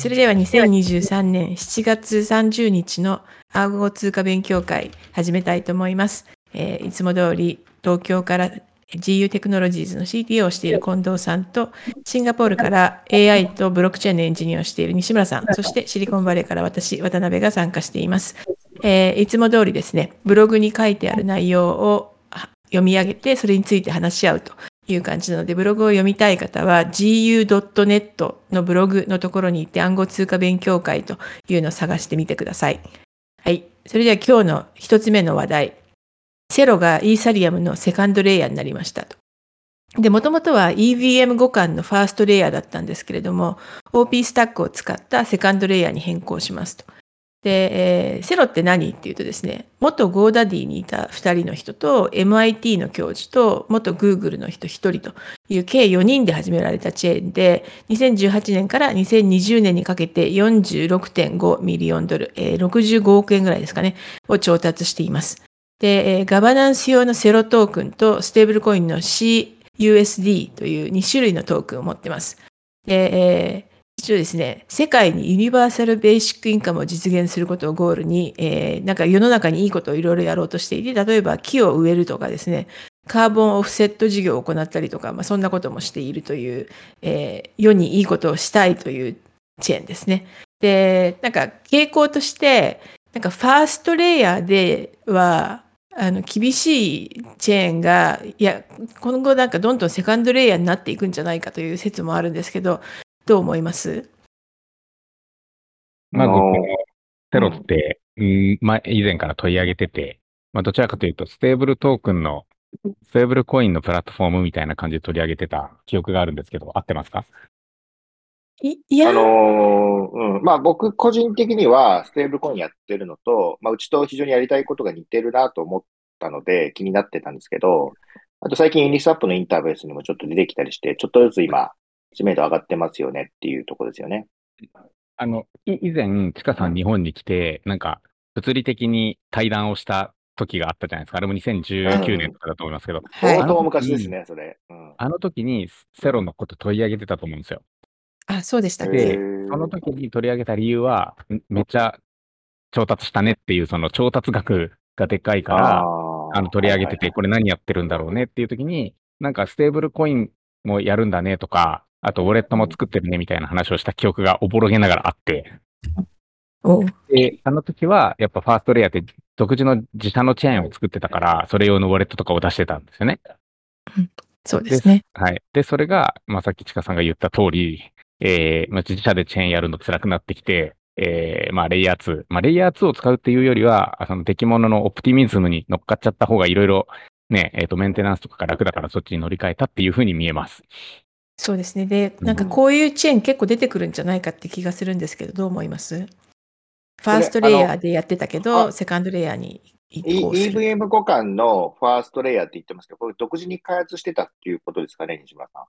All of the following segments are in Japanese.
それでは2023年7月30日のアーゴ通貨勉強会始めたいと思います。えー、いつも通り東京から GU テクノロジーズの CTO をしている近藤さんと、シンガポールから AI とブロックチェーンのエンジニアをしている西村さん、そしてシリコンバレーから私、渡辺が参加しています。えー、いつも通りですね、ブログに書いてある内容を読み上げて、それについて話し合うという感じなので、ブログを読みたい方は gu.net のブログのところに行って暗号通貨勉強会というのを探してみてください。はい。それでは今日の一つ目の話題。セロがイーサリアムのセカンドレイヤーになりましたと。で、もともとは EVM 互換のファーストレイヤーだったんですけれども、OP スタックを使ったセカンドレイヤーに変更しますと。で、えー、セロって何？っていうとですね、元 GoDaddy にいた2人の人と MIT の教授と元 Google の人1人という計4人で始められたチェーンで、2018年から2020年にかけて46.5ミリオンドル、えー、65億円ぐらいですかね、を調達しています。で、えー、ガバナンス用のセロトークンとステーブルコインの CUSD という2種類のトークンを持ってます。で、えー一応ですね、世界にユニバーサルベーシックインカムを実現することをゴールに、えー、なんか世の中にいいことをいろいろやろうとしていて、例えば木を植えるとかですね、カーボンオフセット事業を行ったりとか、まあ、そんなこともしているという、えー、世にいいことをしたいというチェーンですね。で、なんか傾向として、なんかファーストレイヤーでは、あの厳しいチェーンがいや今後なんかどんどんセカンドレイヤーになっていくんじゃないかという説もあるんですけどどう思います？まず、テロって、うん、ま、以前から取り上げてて、まあ、どちらかというと、ステーブルトークンの、ステーブルコインのプラットフォームみたいな感じで取り上げてた記憶があるんですけど、合ってますか？いいや、あのー、うん。まあ僕個人的にはステーブルコインやってるのと、まあうちと非常にやりたいことが似てるなと思ったので気になってたんですけど、あと最近ユニスアップのインターフェースにもちょっと出てきたりして、ちょっとずつ今知名度上がってますよねっていうところですよね。あの、以前、ちかさん日本に来て、なんか、物理的に対談をした時があったじゃないですか。あれも2019年とかだと思いますけど。相当昔ですね、それ、うん。あの時にセロのこと取り上げてたと思うんですよ。あ、そうでしたっけ？その時に取り上げた理由は、めっちゃ調達したねっていう、その調達額がでかいから、あの取り上げてて、これ何やってるんだろうねっていう時に、なんかステーブルコインもやるんだねとか、あとウォレットも作ってるねみたいな話をした記憶がおぼろげながらあって。で、あの時は、やっぱファーストレイヤーって独自の自社のチェーンを作ってたから、それ用のウォレットとかを出してたんですよね。そうですね。はい。で、それが、まあ、さっきちかさんが言った通り、えー、まあ、自社でチェーンやるの辛くなってきて、えー、まあ、レイヤー2。まあ、レイヤー2を使うっていうよりは、その敵物のオプティミズムに乗っかっちゃった方がいろいろね、えっ、ー、と、メンテナンスとかが楽だからそっちに乗り換えたっていうふうに見えます。そうですね。で、なんかこういうチェーン結構出てくるんじゃないかって気がするんですけど、どう思います？ファーストレイヤーでやってたけど、セカンドレイヤーに移行する。EVM 互換のファーストレイヤーって言ってますけど、これ独自に開発してたっていうことですかね、西村さん。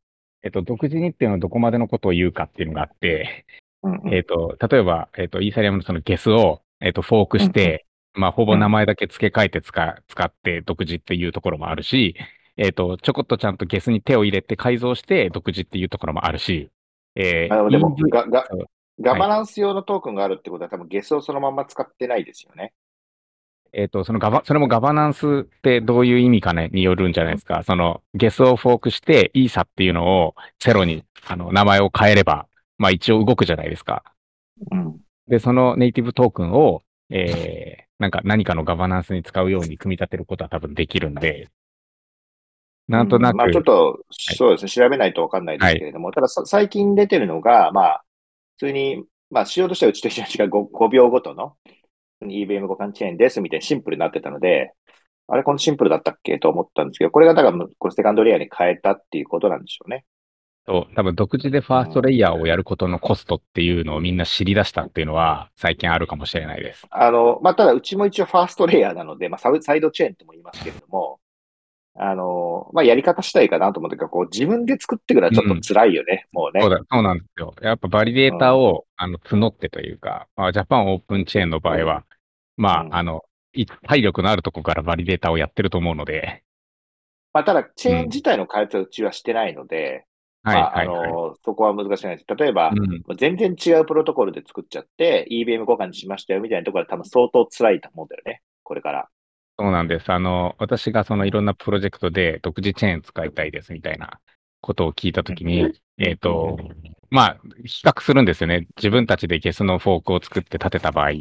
えっと、独自にっていうのはどこまでのことを言うかっていうのがあって、うんうん、えっと、例えば、えっと、イーサリアムのそのゲスを、えっと、フォークして、うん、まあ、ほぼ名前だけ付け替えて使使って独自っていうところもあるし、えっ、ー、と、ちょこっとちゃんとゲスに手を入れて改造して独自っていうところもあるし、えー、でもガガ、ガバナンス用のトークンがあるってことは、はい、多分ゲスをそのまま使ってないですよね。えっ、ー、と、そのガバ、それもガバナンスってどういう意味かね、によるんじゃないですか。その、ゲスをフォークして、イーサっていうのをセロに、あの、名前を変えれば、まあ一応動くじゃないですか。うん。で、そのネイティブトークンを、えー、なんか何かのガバナンスに使うように組み立てることは多分できるんで、なんとなく。まあちょっと、そうですね、調べないとわかんないですけれども、はい、ただ最近出てるのが、まあ、普通に、まあ仕様としてはうちと一緒に違う 5, 5秒ごとの EVM 互換チェーンですみたいなシンプルになってたので、あれこのシンプルだったっけと思ったんですけど、これがだからこれセカンドレイヤーに変えたっていうことなんでしょうね。そう、多分独自でファーストレイヤーをやることのコストっていうのをみんな知り出したっていうのは最近あるかもしれないです。あの、まあ、ただうちも一応ファーストレイヤーなので、まあ、サイドチェーンとも言いますけれども、あの、まあ、やり方したいかなと思ってこう、自分で作ってくらちょっと辛いよね、うん、もうね。そうだ、そうなんですよ。やっぱバリデータを、うん、あの、募ってというか、まあ、ジャパンオープンチェーンの場合は、まあ、あの、体力のあるとこからバリデータをやってると思うので。まあ、ただ、チェーン自体の開発はうちはしてないので、まあ、あの、そこは難しいです。例えば、うん、全然違うプロトコルで作っちゃって、EBM 交換にしましたよみたいなところは多分相当辛いと思うんだよね。これから。そうなんです。あの、私がそのいろんなプロジェクトで独自チェーン使いたいですみたいなことを聞いたときに、えっ、ー、と、まあ、比較するんですよね。自分たちでゲスのフォークを作って立てた場合っ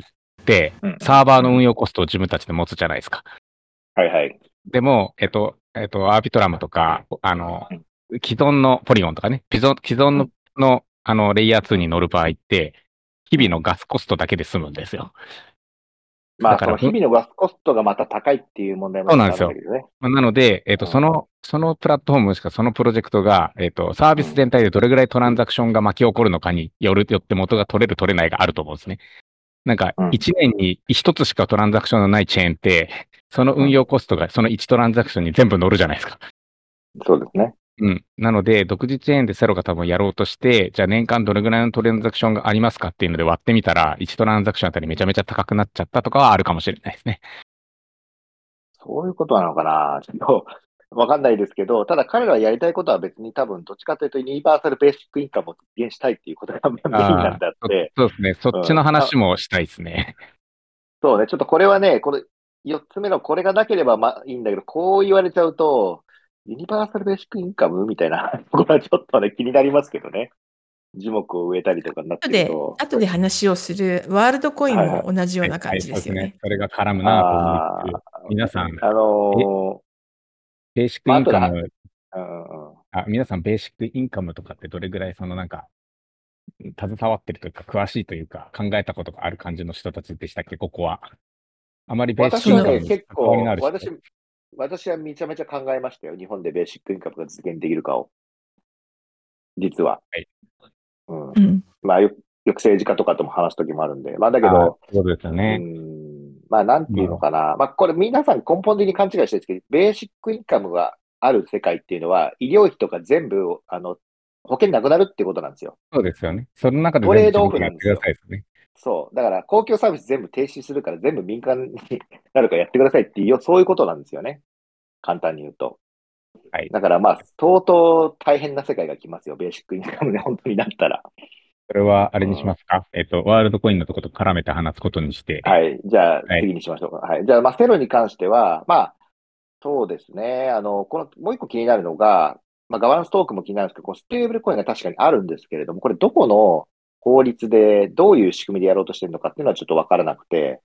て、サーバーの運用コストを自分たちで持つじゃないですか。はいはい。でも、えっ、ー、と、えっ、ー、と、アービトラムとか、あの、既存のポリゴンとかね、既存既存ののあのレイヤー2に乗る場合って、日々のガスコストだけで済むんですよ。まあ、その日々のガスコストがまた高いっていう問題もあるんですよ。まあ、なので、えっ、ー、と、その、そのプラットフォームもしくはそのプロジェクトが、えっ、ー、と、サービス全体でどれぐらいトランザクションが巻き起こるのかによる、よって元が取れる取れないがあると思うんですね。なんか、1年に1つしかトランザクションのないチェーンって、その運用コストがその1トランザクションに全部乗るじゃないですか。そうですね。うん。なので、独自チェーンでセロが多分やろうとして、じゃあ年間どれぐらいのトランザクションがありますかっていうので割ってみたら、1トランザクションあたりめちゃめちゃ高くなっちゃったとかはあるかもしれないですね。そういうことなのかなちょっと、わかんないですけど、ただ彼らはやりたいことは別に多分、どっちかというとユニバーサルベーシックインカムを実現したいっていうことがメインなんだって。そうですね。そっちの話もしたいですね、うん。そうね。ちょっとこれはね、これ、4つ目のこれがなければまあいいんだけど、こう言われちゃうと、ユニバーサルベーシックインカム？みたいな ところはちょっとね、気になりますけどね。樹木を植えたりとかになってると。後で話をするワールドコインも同じような感じですよね。はいはいはい、それが絡むなと思って皆さん、あのー、ベーシックインカム、あ皆さんベーシックインカムとかってどれぐらいそのなんか、携わってるというか、詳しいというか、考えたことがある感じの人たちでしたっけ、ここは。あまりベーシックインカムに関わりのある人。私私はめちゃめちゃ考えましたよ。日本でベーシックインカムが実現できるかを。実は。はい。うん。うん、まあよ、よく政治家とかとも話すときもあるんで。まあ、だけど、そうですよね。うん。まあ、なんていうのかな。うん、まあ、これ皆さん根本的に勘違いしてるんですけど、ベーシックインカムがある世界っていうのは、医療費とか全部、あの、保険なくなるっていうことなんですよ。そうですよね。その中でトレードオフなんですよ。ね、そう。だから、公共サービス全部停止するから全部民間になるからやってくださいっていう、そういうことなんですよね。簡単に言うと。はい。だからまあ、相当大変な世界が来ますよ、ベーシックインカムで本当になったら。それはあれにしますか、うん、えっ、と、ワールドコインのとこと絡めて話すことにして。はい。じゃあ、次にしましょうか。はい。はい、じゃあ、まあ、セロに関しては、まあ、そうですね。あの、この、もう一個気になるのが、まあ、ガバナンストークも気になるんですけど、このステーブルコインが確かにあるんですけれども、これどこの法律でどういう仕組みでやろうとしてるのかっていうのはちょっとわからなくて、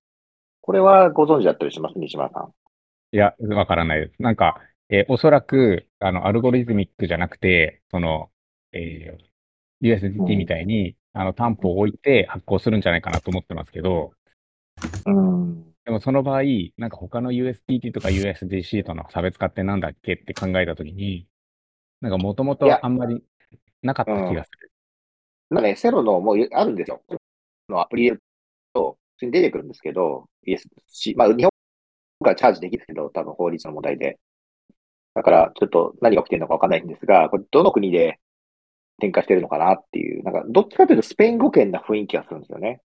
これはご存知だったりします？西村さん。いや、わからないです。なんか、えー、おそらく、あの、アルゴリズミックじゃなくて、その、えー、USDT みたいに、うん、あの、担保を置いて発行するんじゃないかなと思ってますけど、うん。でもその場合、なんか他の USDT とか USDC との差別化ってなんだっけって考えたときに、なんかもともとあんまりなかった気がする。なんかね、セロのもうあるんですよ。のアプリと、普通に出てくるんですけど、ESC、まあ日本からチャージできるけど、多分法律の問題で。だから、ちょっと何が起きてるのかわかんないんですが、これどの国で展開してるのかなっていう、なんか、どっちかというとスペイン語圏な雰囲気がするんですよね。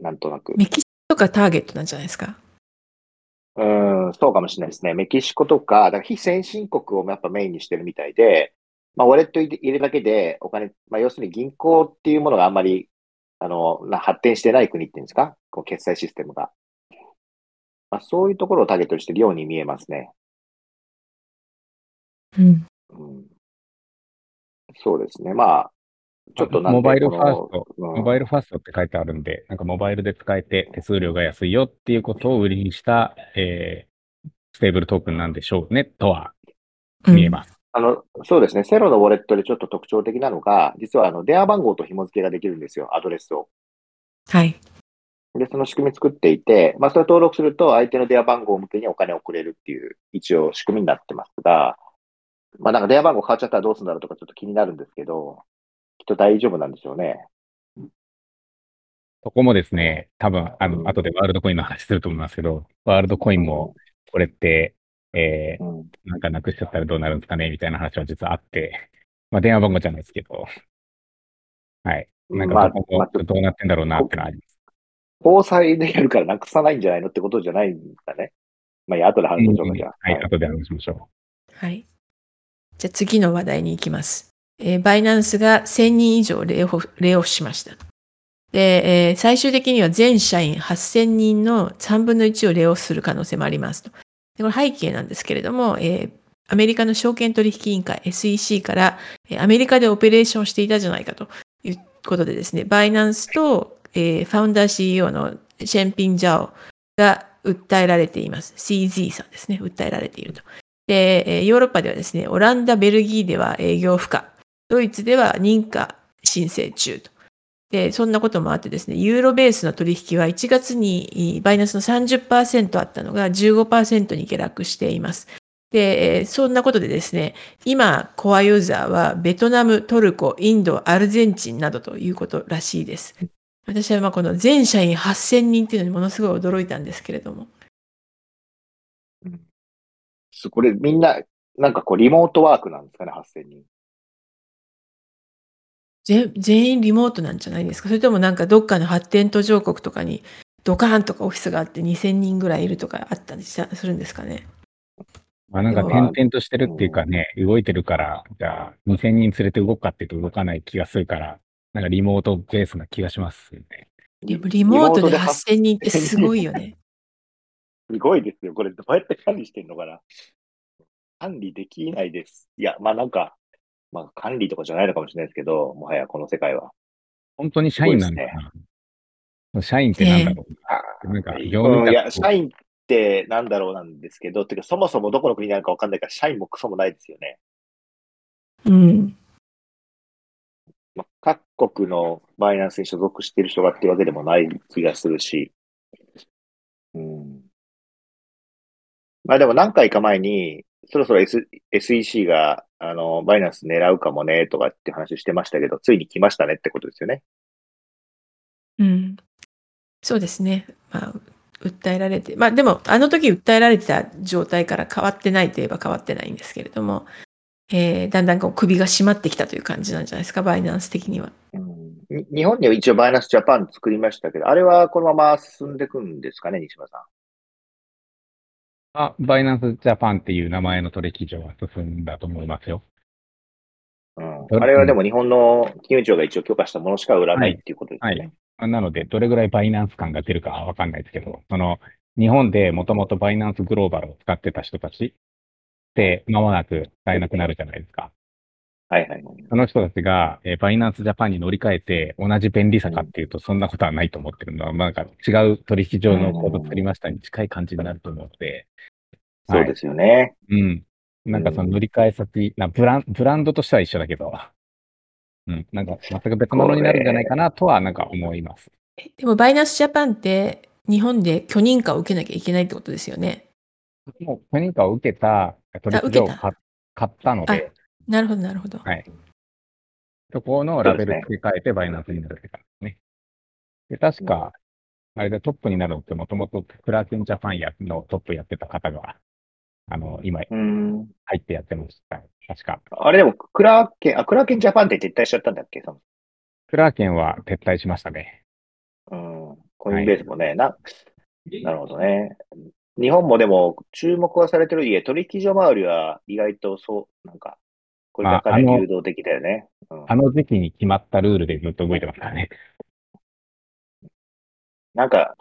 なんとなく。メキシコがターゲットなんじゃないですか？うん、そうかもしれないですね。メキシコとか、だから非先進国をやっぱメインにしてるみたいで、まあ、ウォレット入れるだけでお金、まあ、要するに銀行っていうものがあんまり、あの、発展してない国っていうんですか？こう決済システムが。まあ、そういうところをターゲットにしているように見えますね。うん。うん、そうですね。まあ、ちょっとモバイルファースト、うん、モバイルファーストって書いてあるんで、なんかモバイルで使えて手数料が安いよっていうことを売りにした、えー、ステーブルトークンなんでしょうね、とは見えます。うん、あの、そうですね。セロのウォレットでちょっと特徴的なのが、実はあの電話番号と紐付けができるんですよ、アドレスを。はい。で、その仕組み作っていて、まあ、それ登録すると相手の電話番号向けにお金を送れるっていう、一応仕組みになってますが、まあ、なんか電話番号変わっちゃったらどうするんだろうとかちょっと気になるんですけど、きっと大丈夫なんでしょうね。そこもですね、多分、あの、後でワールドコインの話すると思いますけど、ワールドコインも、これって、えー、うん、なんかなくしちゃったらどうなるんですかねみたいな話は実はあって、まあ、電話番号じゃないですけど、はい。なんか、どうなってんだろうなってのはあります。防災でやるからなくさないんじゃないのってことじゃないんだね。まあ、いや、後で話しましょうか、じゃあ。はい、後で話しましょう。はい。じゃあ次の話題に行きます。えー、バイナンスが1000人以上レイオフレイオフしました。で、えー、最終的には全社員8000人の3分の1をレイオフする可能性もありますと。でこれ背景なんですけれども、えー、アメリカの証券取引委員会 SEC から、えー、アメリカでオペレーションしていたじゃないかということでですね、バイナンスと、えー、ファウンダー CEO のシェンピン・ジャオが訴えられています。CZ さんですね、訴えられていると。で、ヨーロッパではですね、オランダ、ベルギーでは営業不可、ドイツでは認可申請中と。で、そんなこともあってですね、ユーロベースの取引は1月にバイナスの30%あったのが15%に下落しています。で、そんなことでですね、今、コアユーザーはベトナム、トルコ、インド、アルゼンチンなどということらしいです。私はまあこの全社員8000人っていうのにものすごい驚いたんですけれども。これみんな、なんかこうリモートワークなんですかね、8000人。全員リモートなんじゃないですか？それともなんかどっかの発展途上国とかにドカーンとかオフィスがあって2000人ぐらいいるとかあったりするんですかね？まあなんか転々としてるっていうかね、動いてるから、じゃあ2000人連れて動くかっていうと動かない気がするから、なんかリモートベースな気がしますよね。でもリモートで8000人ってすごいよね。すごいですよ。これどうやって管理してんのかな？管理できないです。いや、まあなんか、まあ管理とかじゃないのかもしれないですけど、もはやこの世界は。本当に社員なんだな？ね、社員ってなんだろう、なんか、業務、うん、いや、社員ってなんだろうなんですけど、てかそもそもどこの国にあるかわかんないから、社員もクソもないですよね。うん。まあ、各国のバイナンスに所属している人がっていうわけでもない気がするし、うん。まあでも何回か前に、そろそろ、S、SEC が、あの、バイナンス狙うかもね、とかって話してましたけど、ついに来ましたねってことですよね。うん。そうですね。まあ、訴えられて、まあでも、あの時訴えられてた状態から変わってないといえば変わってないんですけれども、えー、だんだんこう首が締まってきたという感じなんじゃないですか、バイナンス的には。うん、日本には一応バイナンスジャパン作りましたけど、あれはこのまま進んでいくんですかね、西村さん。あ、バイナンスジャパンっていう名前の取引所は進んだと思いますよ。うん。あれはでも日本の金融庁が一応許可したものしか売らないっていうことですね。はいはい、なので、どれぐらいバイナンス感が出るかはわかんないですけど、その、日本でもともとバイナンスグローバルを使ってた人たちって、間もなく使えなくなるじゃないですか。はいはい。その人たちが、えー、バイナンスジャパンに乗り換えて同じ便利さかっていうと、そんなことはないと思ってるのは、まあ、なんか違う取引上のコード作りましたに近い感じになると思うので、そうですよね。うん。なんかその乗り換え先、なブランブランドとしては一緒だけど、うん。なんか全く別物になるんじゃないかなとはなんか思います。でもバイナンスジャパンって日本で許認可を受けなきゃいけないってことですよね。もう許認可を受けた取引所を買ったので。なるほど、なるほど。はい。そこのラベル付け替えてバイナンスになるって感じですね。で、確か、あれでトップになるのってもともとクラーケンジャパンやのトップやってた方があの、今、入ってやってました。確か。あれでも、クラーケン、あ、クラーケンジャパンって撤退しちゃったんだっけ？クラーケンは撤退しましたね。うん。コインベースもね、はい、な、なるほどね。日本もでも、注目はされてる家、取引所周りは意外とそう、なんか、これだから流動的だよね、あうん、あの時期に決まったルールでずっと動いてますからね。なんか、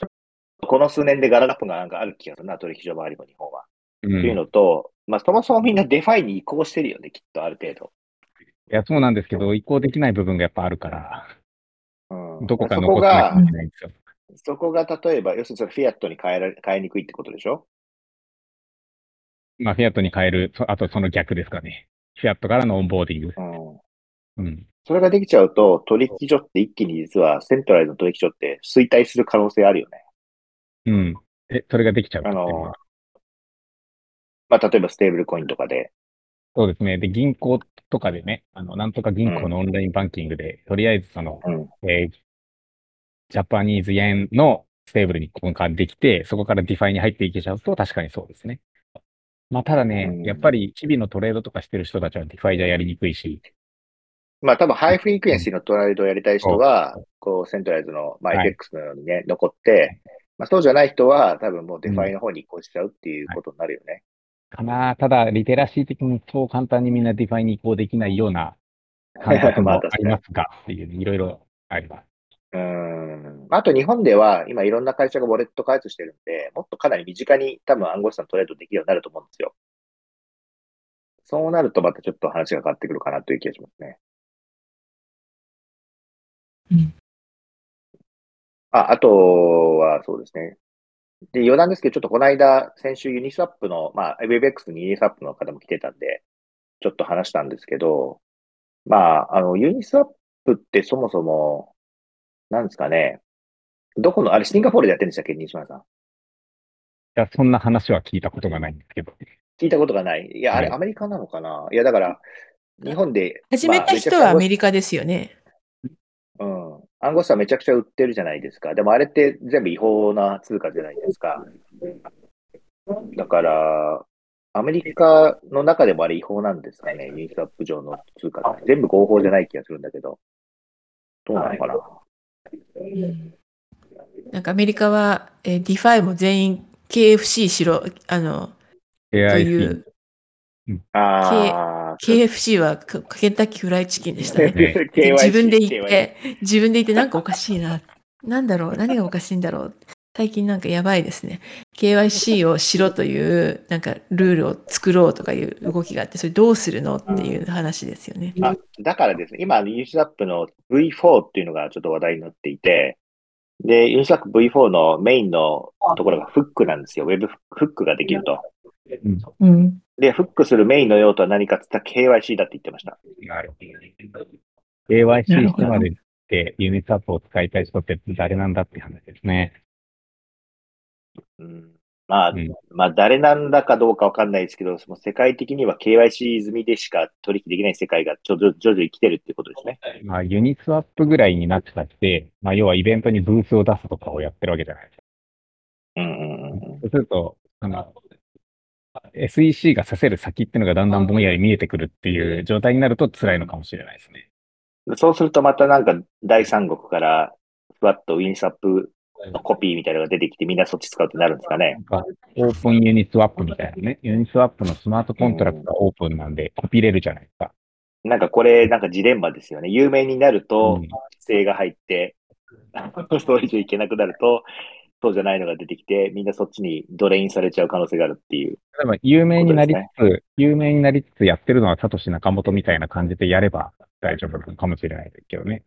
この数年でガラガラポンがなんかある気がするな、取引所周りも日本は。っていうのと、まあ、そもそもみんな DeFi に移行してるよね、きっとある程度。いや、そうなんですけど、移行できない部分がやっぱあるから、うん、どこか残さなきゃいけないんですよ。そこが例えば、要するにフィアットに変えられ変えにくいってことでしょ？まあ、フィアットに変える、あとその逆ですかね。フィアットからのオンボーディング。うん。うん、それができちゃうと、取引所って一気に実は、 centralized の取引所って衰退する可能性あるよね。うん。え、それができちゃうあの、まあ、例えばステーブルコインとかで。そうですね。で、銀行とかでね、あの、なんとか銀行のオンラインバンキングで、うん、とりあえずその、うん、えー、ジャパニーズ円のステーブルに交換できて、そこから DeFi に入っていけちゃうと、確かにそうですね。まあ、ただね、うん、やっぱり日々のトレードとかしてる人たちは DeFi じゃやりにくいし。まあ、多分 high frequency のトレードをやりたい人は、こう、 centralized の、まあ、FX のようにね、はい、残って、まあ、そうじゃない人は、多分もう DeFi の方に移行しちゃうっていうことになるよね。かな。ただ、リテラシー的にそう簡単にみんな DeFi に移行できないような感覚も ありますが、っていう、いろいろあります。うん。あと日本では今いろんな会社がウォレット開発してるんで、もっとかなり身近に多分暗号資産トレードできるようになると思うんですよ。そうなるとまたちょっと話が変わってくるかなという気がしますね。うん。あ、あとはそうですね。で、余談ですけど、ちょっとこの間、先週ユニスワップの、まあ、WebX にユニスワップの方も来てたんで、ちょっと話したんですけど、まあ、あの、ユニスワップってそもそも、なんですかね、どこの、あれ、シンガポールでやってるんでしたっけ、西村さん。いや、そんな話は聞いたことがないんですけど。聞いたことがない。いや、あれ、はいアメリカなのかな？いや、だから、日本で、始めた人はアメリカですよね。うん。暗号資産めちゃくちゃ売ってるじゃないですか。でもあれって全部違法な通貨じゃないですか。だから、アメリカの中でもあれ違法なんですかね？ユニスワップ上の通貨って。全部合法じゃない気がするんだけど。どうなのかな？うん。なんかアメリカは、えー、 DeFi も全員 KFC しろ、あの、という、ああ、KFC はケケンタッキーフライチキンでしたね。自分で言って、自分で言ってなんかおかしいな。なんだろう？何がおかしいんだろう？最近なんかやばいですね。KYC をしろという、なんかルールを作ろうとかいう動きがあって、それどうするのっていう話ですよね。あ、だからですね、今、ユニスワップの V4 っていうのがちょっと話題になっていて、で、ユニスワップ V4 のメインのところがフックなんですよ。ウェブフックができると。うん。で、フックするメインの用途は何かって言ったら KYC だって言ってました。KYC してまでってユニスワップを使いたい人って誰なんだって話ですね。うん、まあ、うんまあ、誰なんだかどうかわかんないですけど、その世界的には KYC 済みでしか取引できない世界がちょ徐々に来てるっていうことですね。まあ、ユニスワップぐらいになってたって、まあ、要はイベントにブースを出すとかをやってるわけじゃないですか。うんうんうんそうすると、あの、SEC が刺せる先っていうのがだんだんぼんやり見えてくるっていう状態になると辛いのかもしれないですね。うん。そうするとまたなんか第三国からふわっとユニスワップのコピーみたいなのが出てきてみんなそっち使うってなるんですかねオープンユニスワップみたいなね。ユニスワップのスマートコントラクトがオープンなんで、コピれるじゃないですか。なんかこれなんかジレンマですよね。有名になるとうん規制が入って、それ以上いけなくなると、そうじゃないのが出てきて、みんなそっちにドレインされちゃう可能性があるっていう。例えば、有名になりつつ、有名になりつつやってるのはサトシ仲本みたいな感じでやれば大丈夫かもしれないですけどね。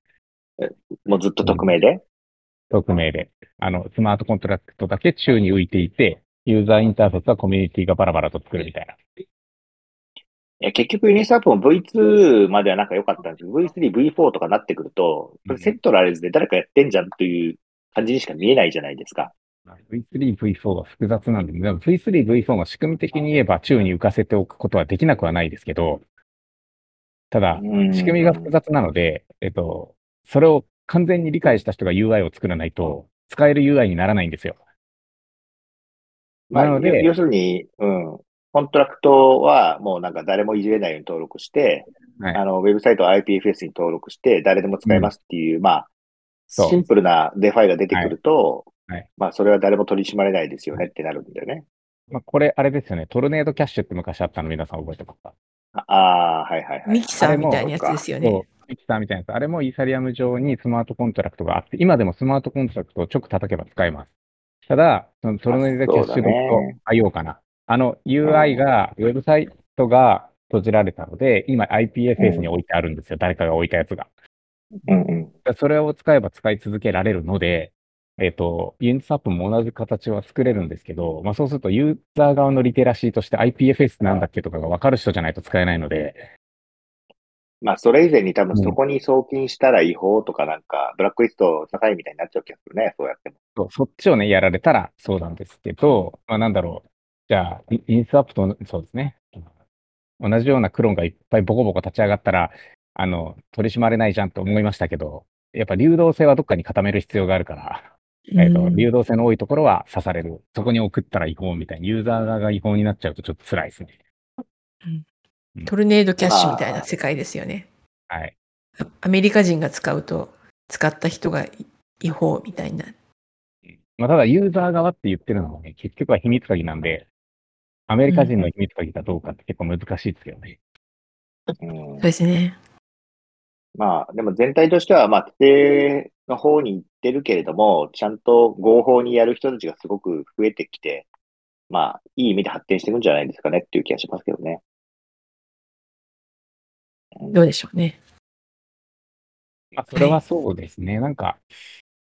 もうずっと匿名で？匿名で。あの、スマートコントラクトだけ宙に浮いていて、ユーザーインターフェースはコミュニティがバラバラと作るみたいな。いや結局ユニスワップも V2 まではなんか良かったんですけど、V3、V4 とかなってくると、セントラルズで誰かやってんじゃんという感じにしか見えないじゃないですか。V3、V4 が複雑なんで、でも V3、V4 が仕組み的に言えば宙に浮かせておくことはできなくはないですけど、ただ、うん仕組みが複雑なので、えっと、それを完全に理解した人が UI を作らないと、使える UI にならないんですよ。まあ、なので要要するに、うん、コントラクトはもうなんか誰もいじれないように登録して、はいあの、ウェブサイトは IPFS に登録して、誰でも使えますっていう、まあ、そうシンプルなデファイが出てくると、はいはいまあ、それは誰も取り締まれないですよねってなるんだよね。まあ、これ、あれですよね。トルネードキャッシュって昔あったの皆さん覚えてますか？ああー、はいはいはい。ミキサーみたいなやつですよね。、ミキサーみたいなやつ。あれもイーサリアム上にスマートコントラクトがあって、今でもスマートコントラクトを直叩けば使えます。ただ、そのトルネードキャッシュドット IO かな。あの UI が、ウェブサイトが閉じられたので、今 IPFS に置いてあるんですよ。誰かが置いたやつが。うんうん。それを使えば使い続けられるので、えっ、と、ユニスワップも同じ形は作れるんですけど、まあそうするとユーザー側のリテラシーとして IPFS なんだっけとかが分かる人じゃないと使えないので、まあ、それ以前に多分うんそこに送金したら違法とかなんか、ブラックリスト境みたいになっちゃう気がするね、そうやっても。そうそっちをね、やられたらそうなんですけど、まあなんだろう。じゃあ、イインスワップと、そうですね。同じようなクローンがいっぱいボコボコ立ち上がったら、あの、取り締まれないじゃんと思いましたけど、やっぱ流動性はどっかに固める必要があるから、えっ、と、うん流動性の多いところは刺される。そこに送ったら違法みたいに、ユーザー側が違法になっちゃうとちょっと辛いですね。トルネードキャッシュみたいな世界ですよね。はい。あアメリカ人が使うと、使った人がい違法みたいな。まあ、ただユーザー側って言ってるのはね、結局は秘密鍵なんで、アメリカ人の秘密鍵かどうかって結構難しいですよね。うんそうですね。まあ、でも全体としては、まあ、規定の方に行ってるけれども、ちゃんと合法にやる人たちがすごく増えてきて、まあ、いい意味で発展していくんじゃないですかねっていう気がしますけどね。どうでしょうね。まあ、それはそうですね。なんか、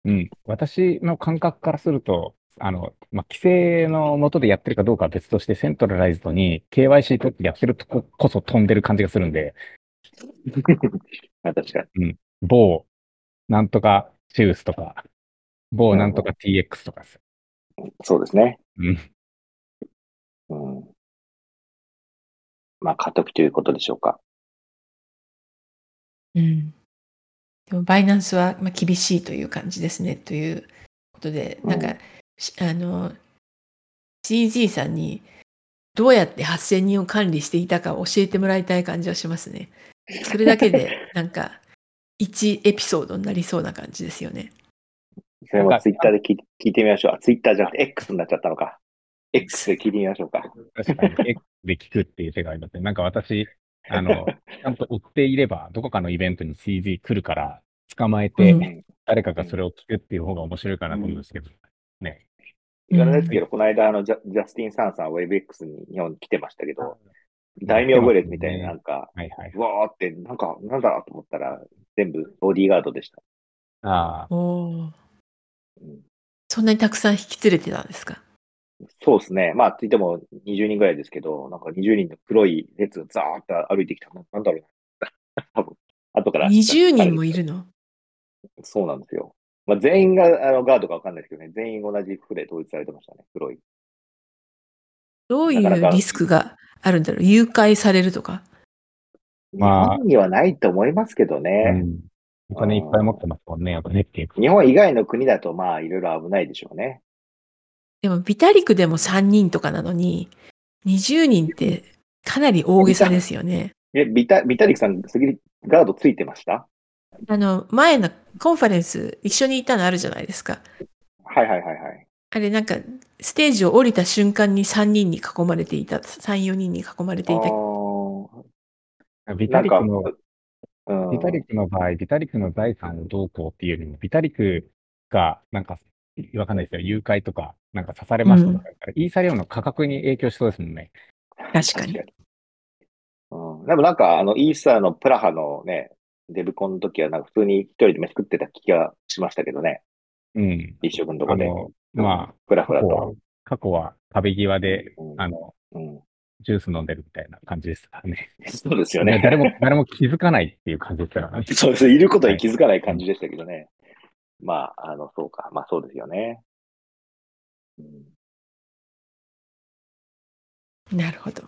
うん、私の感覚からすると、あの、まあ、規制の下でやってるかどうかは別として、セントラライズドに KYC 取ってやってるとここそ飛んでる感じがするんで、ま あ確かに。某、なんとかシュースとか、某なんとか TX とかです。そうですね。うん。うん。まあ、過渡期ということでしょうか。うん。でも、バイナンスはまあ厳しいという感じですね。ということで、なんか、しあの、CG さんにどうやって8000人を管理していたかを教えてもらいたい感じはしますね。それだけで、なんか、1エピソードになりそうな感じですよね。それもツイッターで聞い聞いてみましょう。あ、ツイッターじゃなくて X になっちゃったのか。X で聞いてみましょうか。確かに、X で聞くっていう手がありますね。なんか私、あの、ちゃんと追っていれば、どこかのイベントに CG 来るから、捕まえて、うん。誰かがそれを聞くっていう方が面白いかなと思うんですけど、ね。言わないですけど、この間、あの、ジャジャスティン・サンさん、WebX に日本に来てましたけど、大名ブレスみたいな、なんか、はいはい。うわーって、なんか、なんだろうと思ったら、全部ボディーガードでした。ああ、おー。うんそんなにたくさん引き連れてたんですか？そうですね。まあ、ついても20人ぐらいですけど、なんか20人の黒い列がザーって歩いてきた。ななんだろうな。多分、後から。?20 人もいるの？そうなんですよ。まあ、全員があのガードかわかんないですけどね、全員同じ服で統一されてましたね、黒い。どういうリスクがあるんだろう？誘拐されるとか？まあ日本にはないと思いますけどうね。ん。お金いっぱい持ってますもんね、やっぱねっていう。日本以外の国だと、まあ、いろいろ危ないでしょうね。でもビタリクでも3人とかなのに20人ってかなり大げさですよね。え、ビタ、ビタリクさん、次、ガードついてました？あの前のコンファレンス一緒にいたのあるじゃないですか。はいはいはいはい。あれなんかステージを降りた瞬間に3人に囲まれていた3、4人に囲まれていた。ビタリクの、うん、ビタリクの場合、ビタリクの財産をどうこうっていうよりも、ビタリクが、なんか、わかんないですよ、誘拐とか、なんか刺されましたとかだったら、イーサリアムの価格に影響しそうですもんね。確かに。うん、でもなんか、あの、イーサーのプラハのね、デブコンの時は、なんか普通に一人で飯食ってた気がしましたけどね。うん。一食のとこで。あの、まあ、プラフ過去はラと。、過去は壁際で、うんあの、うん、ジュース飲んでるみたいな感じですからね。そうですよね。誰も、誰も気づかないっていう感じですからね。そうです。いることに気づかない感じでしたけどね。まあ、あの、そうか。まあ、そうですよね。うんなるほど。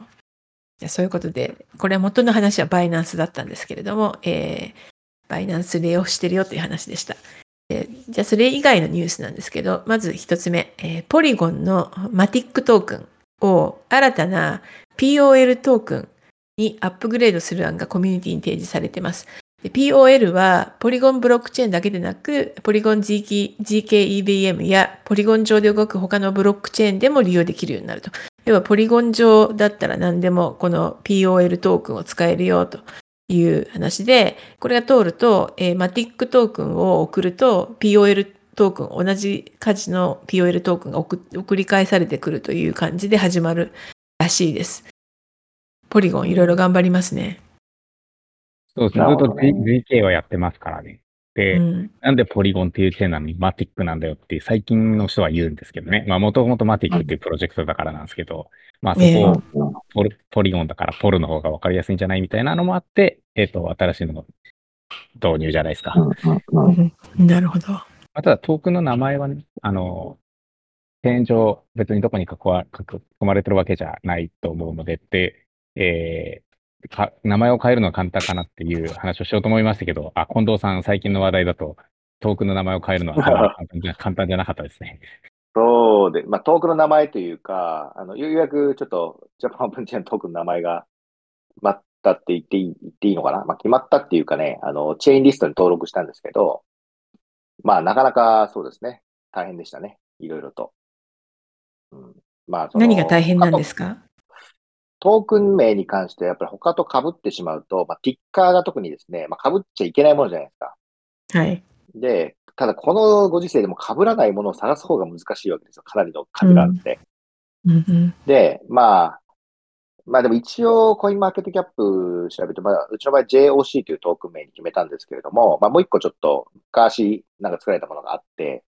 じゃそういうことで、これは元の話はバイナンスだったんですけれども、えーバイナンスレイオフしてるよという話でした。えーじゃあそれ以外のニュースなんですけど、まず一つ目、えーポリゴンのマティックトークンを新たな POL トークンにアップグレードする案がコミュニティに提示されてます。POL はポリゴンブロックチェーンだけでなく、ポリゴン ZK ZKEVM やポリゴン上で動く他のブロックチェーンでも利用できるようになると。要はポリゴン上だったら何でもこの POL トークンを使えるよという話で、これが通ると、えーマティックトークンを送ると POL トークン、同じ価値の POL トークンが送り返されてくるという感じで始まるらしいです。ポリゴンいろいろ頑張りますね。そうですね。ずっと GK はやってますからね。で、うん。なんでポリゴンっていうチェーンなのにマティックなんだよって最近の人は言うんですけどね。まあもともとマティックっていうプロジェクトだからなんですけど、まあそこポルポリゴンだからポルの方が分かりやすいんじゃないみたいなのもあって、えっ、と、新しいのの導入じゃないですか。うんなるほど。まあ、ただトークンの名前はね、あの、チェーン上別にどこに囲わ書き込まれてるわけじゃないと思うので、で、えーか名前を変えるのは簡単かなっていう話をしようと思いましたけど、あ、近藤さん最近の話題だと、トークンの名前を変えるのは簡単 じゃ簡単じゃなかったですね。そうで、まあ、トークの名前というか、あの、ようやくちょっと、ジャパンオープンチェーントークの名前が決まったって言っていい、言っていいのかな？まあ、決まったっていうかね、あの、チェーンリストに登録したんですけど、まあ、なかなかそうですね、大変でしたね。いろいろと。うん、まあ、何が大変なんですか？トークン名に関してやっぱり他と被ってしまうと、まあ、ティッカーが特にですね、まあ、被っちゃいけないものじゃないですか。はい。で、ただこのご時世でも被らないものを探す方が難しいわけですよ。かなりの数があって。うんうん。で、まあ、まあでも一応コインマーケットキャップ調べて、まあ、うちの場合 JOC というトークン名に決めたんですけれども、まあもう一個ちょっと昔なんか作られたものがあって、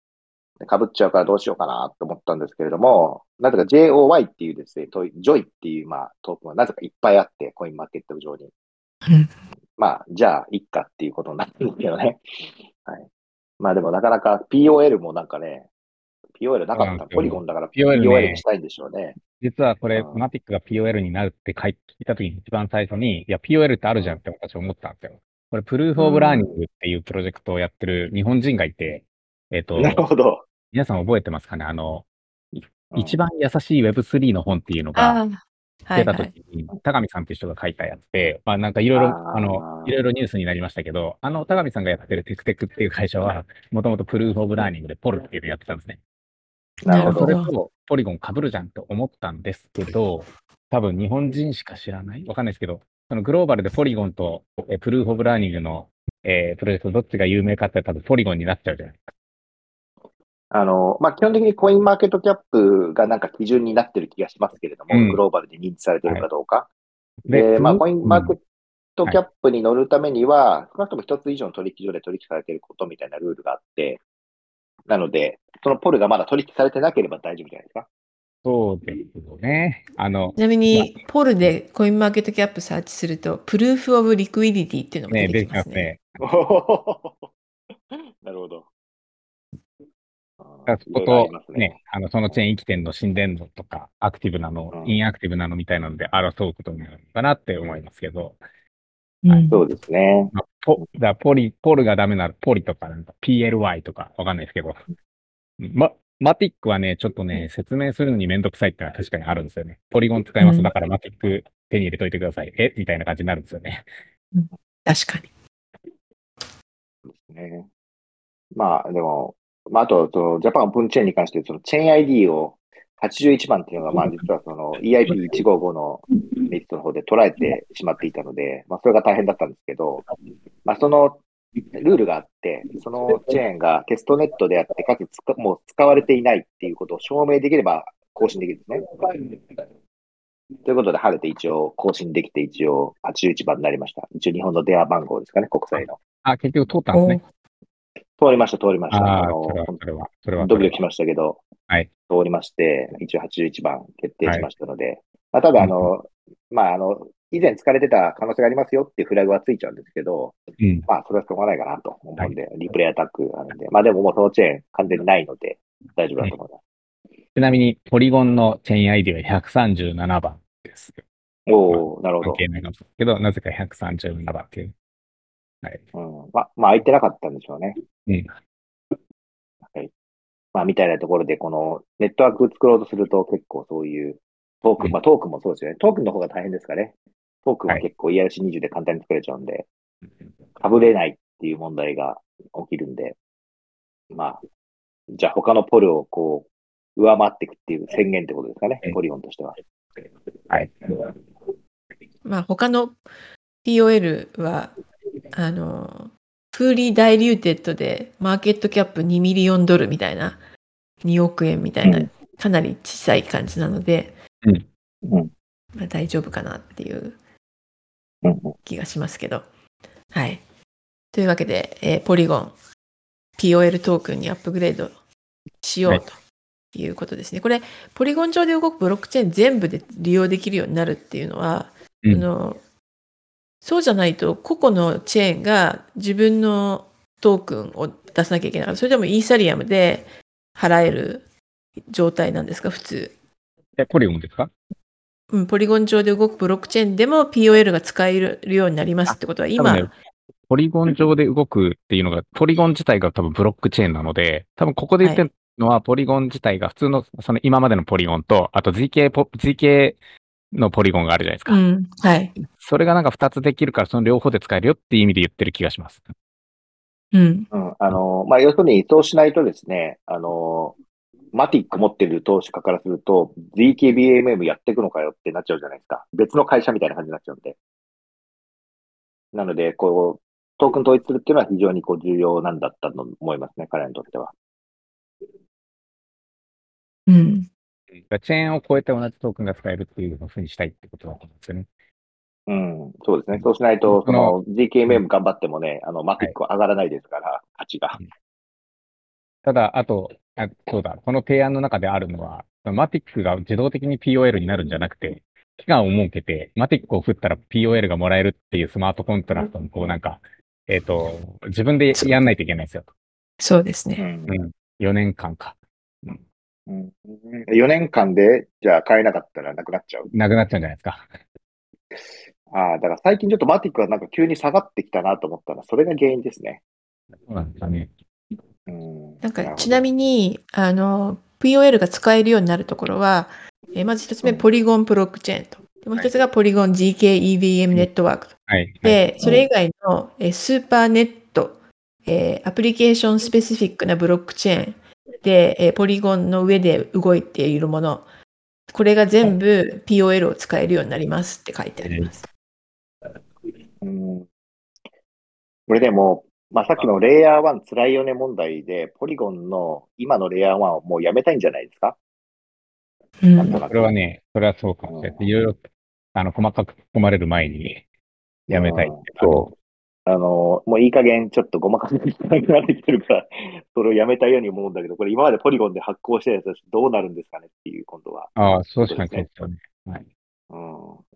被っちゃうからどうしようかなと思ったんですけれども、なぜか JOY っていうですね、トイ JOY っていうまあトークンはなぜかいっぱいあって、コインマーケット上に。うんまあ、じゃあ、いっかっていうことになってるんですけどね。はい。まあでもなかなか POL もなんかね、POL なかった。ポリゴンだから POL にしたいんでしょうね。実はこれ、うんマティックが POL になるって書い聞いたときに一番最初に、いや、POL ってあるじゃんって私思ったんですよ。これ、 Proof of Learning っていうプロジェクトをやってる日本人がいて、えっ、と、なるほど。皆さん覚えてますかね？あの、うん一番優しい Web3 の本っていうのが出たはい。時に、高見さんっていう人が書いたやつで、まあなんかいろいろ、あの、いろいろニュースになりましたけど、あの高見さんがやってるテクテクっていう会社は、もともとプルーフ・オブ・ラーニングでポルっていうのをやってたんですね。なるほどそれ。とポリゴン被るじゃんと思ったんですけど、多分日本人しか知らない？わかんないですけど、そのグローバルでポリゴンとえ Proof of Learning の、えープロジェクトどっちが有名かって多分ポリゴンになっちゃうじゃないですか。あの、まあ、基本的にコインマーケットキャップがなんか基準になってる気がしますけれども、うんグローバルで認知されてるかどうか。でで、まあ、コインマーケットうんキャップに乗るためには、少なくとも一つ以上の取引所で取引されていることみたいなルールがあって、なので、そのポルがまだ取引されてなければ大丈夫じゃないですか。そうですよね。あのち、なみに、ポルでコインマーケットキャップサーチすると、 Proof of Liquidity っていうのもね、出出てきますね。ね。なるほど。だからそことねね、あの、そのチェーン生きてんの心電図とか、アクティブなの、うんインアクティブなのみたいなので争うことになるのかなって思いますけど、うんそうですね。まあ、ポ、だポリ、ポルがダメならポリとか、なんか PLY とかわかんないですけど、ま、マティックはね、ちょっとね、説明するのにめんどくさいってのは確かにあるんですよね。ポリゴン使います。うんだからマティック手に入れといてください。え？みたいな感じになるんですよね。確かに。ね。まあ、でも、まあ、あと、その、ジャパンオープンチェーンに関して、その、チェーン ID を81番っていうのが、まあ、実はその、EIP155 のリストの方で捉えてしまっていたので、まあ、それが大変だったんですけど、まあ、その、ルールがあって、そのチェーンがテストネットであって、かつつかもう使われていないっていうことを証明できれば更新できるんですね。ということで、晴れて一応更新できて、一応81番になりました。一応日本の電話番号ですかね、国際の。あ、結局通ったんですね。通りました、通りました。あのそれは、それは。ドキドキしましたけど、はい通りまして、一応81番決定しましたので、まあ、ただ、あの、まあ、あの、以前使われてた可能性がありますよっていうフラグはついちゃうんですけど、うん。まあ、それはしょうがないかなと思うんで、リプレイアタックあるんで、まあ、でももうそのチェーン完全にないので、大丈夫だと思います。ちなみに、ポリゴンのチェーン ID は137番です。おおなるほど。関係ないかもしれないけど、なぜか137番っていう。うん、まあ、まあ、空いてなかったんでしょうね。うん。はい。まあ、みたいなところで、このネットワーク作ろうとすると結構そういうトークン、うんまあトークンもそうですよね。トークンの方が大変ですかね。トークンははい結構 ERC20 で簡単に作れちゃうんで、かぶれないっていう問題が起きるんで、まあ、じゃあ他のポルをこう、上回っていくっていう宣言ってことですかねうん。ポリゴンとしては。はい。まあ、他の POL は、あの、 fully diluted で、 market cap 2 million ドルみたいな、2億円みたいな、うん。かなり小さい感じなので、うん。うん。まあ、大丈夫かなっていう気がしますけど。はい。というわけで、えーポリゴン、POL トークンにアップグレードしようはい。ということですね。これ、ポリゴン上で動くブロックチェーン全部で利用できるようになるっていうのは、うん。あのそうじゃないと個々のチェーンが自分のトークンを出さなきゃいけない。それでもイーサリアムで払える状態なんですか、普通。え、ポリゴンですか？うん、ポリゴン上で動くブロックチェーンでも POL が使えるようになりますってことは今、ポリゴン上で動くっていうのが、ポリゴン自体が多分ブロックチェーンなので、多分ここで言ってるのは、ポリゴン自体が普通の、その今までのポリゴンと、あと ZK ポ、ZK のポリゴンがあるじゃないですか。うん、はい。それがなんか2つできるから、その両方で使えるよっていう意味で言ってる気がします。うん、うん、あの、まあ、要するにそうしないとですね、あの、マティック持ってる投資家からすると、ZKBAMM やっていくのかよってなっちゃうじゃないですか。別の会社みたいな感じになっちゃうんで。なので、こう、トークン統一するっていうのは非常にこう重要なんだったと思いますね、彼らにとっては。うん。チェーンを超えて同じトークンが使えるっていうふうにしたいってことだと思うんですよね。うん、そうですね。そうしないと、そそのの GKMM 頑張ってもね、あの、マティックは上がらないですから、価値が。ただ、あと、あそうだ、この提案の中であるのは、マティックが自動的に POL になるんじゃなくて、期間を設けて、マティックを振ったら POL がもらえるっていうスマートコントラクトに、こうなんか、えっ、と、自分でやんないといけないんですよ。そうですね。うんうん。4年間か。うん4年間で、じゃあ買えなかったらなくなっちゃう。なくなっちゃうんじゃないですか。ああ、だから最近ちょっとマティックはなんか急に下がってきたなと思ったら、それが原因ですね。そうなんですかね。うん。なんか、ちなみに、あの、POL が使えるようになるところは、えーまず一つ目、うんポリゴンブロックチェーンと。でもう一つがポリゴン GKEVM ネットワークと。はい。はい、で、それ以外の、えースーパーネット、えーアプリケーションスペシフィックなブロックチェーンで、えーポリゴンの上で動いているもの、これが全部 POL を使えるようになりますって書いてあります。うん。これでも、まあ、さっきのレイヤー1辛いよね問題で、ポリゴンの今のレイヤー1をもうやめたいんじゃないですか？うんこれはね、それはそうかもしれない。いろいろ、あの、細かく込まれる前に、やめたいってうんそう。あの、もういい加減ちょっとごまかしなくなってきてるから、それをやめたいように思うんだけど、これ今までポリゴンで発行したやつたちどうなるんですかねっていう、今度は。ああ、そう確かにそうですよね。はい。う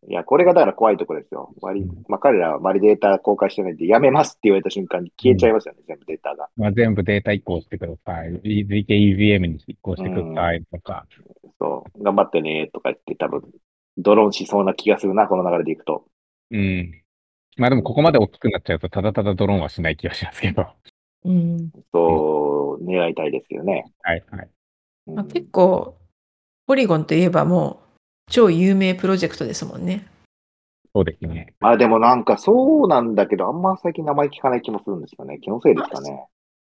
ん。いや、これがだから怖いところですよ。割りまあ、彼らは割りデータ公開してないんで、やめますって言われた瞬間に消えちゃいますよね、全部データが。まあ、全部データ移行してください。ZKEVM に移行してくださいとか。そう、頑張ってねとか言って多分、ドローンしそうな気がするな、この流れでいくと。うん。まあでもここまで大きくなっちゃうと、ただただドローンはしない気がしますけど。うんそう、願いたいですけどね。はいはい。うんまあ、結構、ポリゴンといえばもう超有名プロジェクトですもんね。そうですね。まあでもなんかそうなんだけど、あんま最近名前聞かない気もするんですよね。気のせいですかね。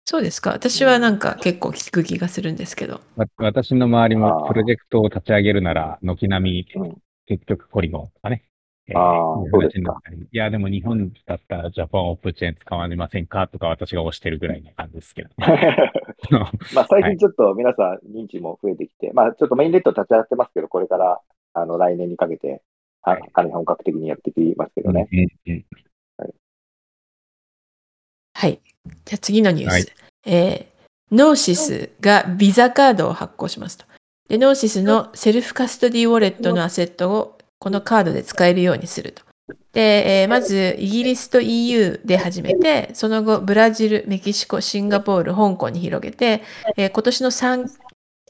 そうですか。私はなんか結構聞く気がするんですけど。わ私の周りもプロジェクトを立ち上げるなら、軒並み、うん結局ポリゴンとかね。えーあーいそうですかいや、でも日本だったらジャパンオープンチェーン使われませんかとか私が推してるぐらいな感じですけど、ね。まあ最近ちょっと皆さん認知も増えてきて、まあちょっとメインネット立ち上がってますけど、これからあの来年にかけて、あはいかなり本格的にやっていきますけどね。はい。じゃあ次のニュース。はいえーノーシスがビザカードを発行しますと。で、ノーシスの self-custody ウォレットのアセットをこのカードで使えるようにすると。で、えーまずイギリスと EU で始めて、その後ブラジル、メキシコ、シンガポール、香港に広げて、えー今年の 3,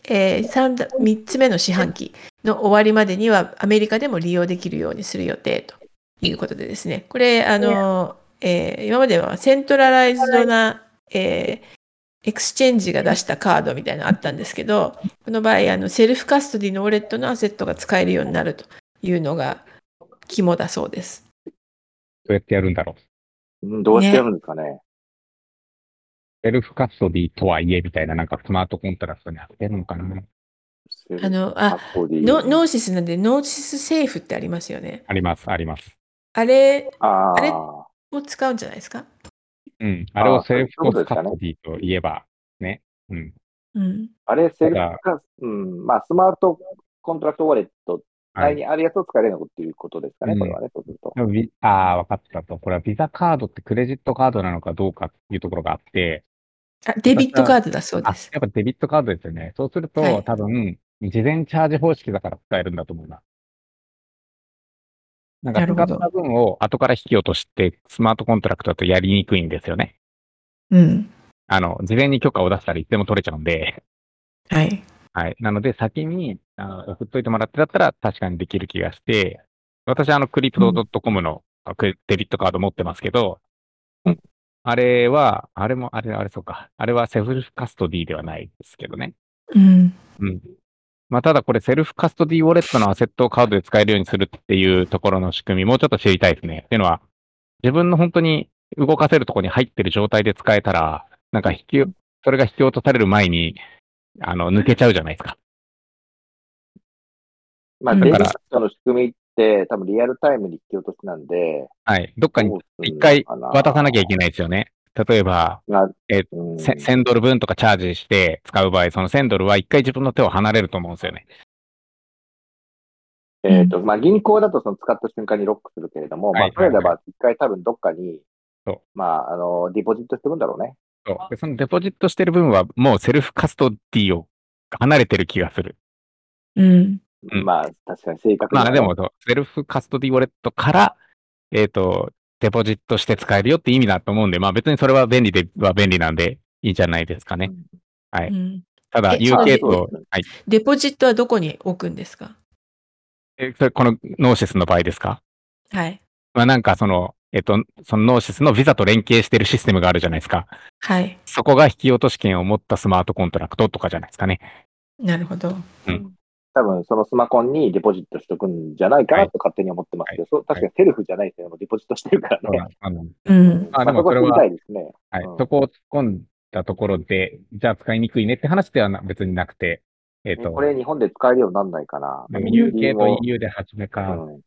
えー三だ3つ目の四半期の終わりまでにはアメリカでも利用できるようにする予定ということでですね、これ、あの、えー今までは centralized な、えー exchange が出したカードみたいなのあったんですけど、この場合、あの self-custody のウォレットのアセットが使えるようになるというのが肝だそうです。どうやってやるんだろう？うんどうやってやるんですかね。 self-custody とはいえみたいな、なんかスマートコントラクトにやってるのかな。あの、あ、ノノーシスなんで、ノーシスセーフってありますよね。あります、あります。あれああれあを使うんじゃないですか？うん。あれを self-custody といえば、ね。うん。うん。あれ、セルフカス、うん、まあ、スマートコントラクトウォレットはい。あるやつを使えるのっていうことですかね、うんこれはね、そうすると。でもビああ、分かったと。これはビザカードってクレジットカードなのかどうかっていうところがあって、あ、デビットカードだそうあで、す。やっぱデビットカードですよね。そうすると、はい多分、事前チャージ方式だから使えるんだと思うな。なんかなるほど使った分を後から引き落として、スマートコントラクトだとやりにくいんですよね。うん。あの、事前に許可を出したらいつでも取れちゃうんで、はい。はい。なので、先に、あの、振っといてもらってだったら確かにできる気がして、私、あの、クリプト .com のあクレデビットカード持ってますけど、うんあれは、あれも、あれ、あれ、そうか。あれは self-custody ではないですけどね。うん。うん。まあ、ただこれ self-custody ウォレットのアセットをカードで使えるようにするっていうところの仕組み、もうちょっと知りたいですね。っていうのは、自分の本当に動かせるところに入ってる状態で使えたら、なんか引き、それが引き落とされる前に、あの、抜けちゃうじゃないですか。まあ、うんデジタルの仕組みって多分リアルタイムに引き落としなんで、はい。どっかに一回渡さなきゃいけないですよね。例えば、なえうんせ1000ドル分とかチャージして使う場合、その1000ドルは一回自分の手を離れると思うんですよね。えっ、と、まあ、銀行だとその使った瞬間にロックするけれども、はいまあ、彼らは一回多分どっかにそう、まあ、あの、ディポジットしてるんだろうね。そうでそのデポジットしてる分はもうセルフカストディを離れてる気がする。うん。うんまあ、確かに正確にまあでも、 self-custody ウォレットから、えっ、と、デポジットして使えるよって意味だと思うんで、まあ別にそれは便利では便利なんでいいんじゃないですかね。はいうんただ、え UK とはい。デポジットはどこに置くんですか？えそれこのノーシスの場合ですか？はい。まあなんかその、えっ、と、そのノーシスのビザと連携してるシステムがあるじゃないですか。はい。そこが引き落とし権を持ったスマートコントラクトとかじゃないですかね。なるほど。うん多分そのスマコンにデポジットしとくんじゃないかなはいと勝手に思ってますけど、そう確かにセルフじゃないですよね。もうデポジットしてるからね。あのうん。あでもそれはたいですね。はいうんそこを突っ込んだところで、じゃあ使いにくいねって話ではな別になくて、えっ、と、これ日本で使えるようになんないかな。でも UK と EU で初めうか、ん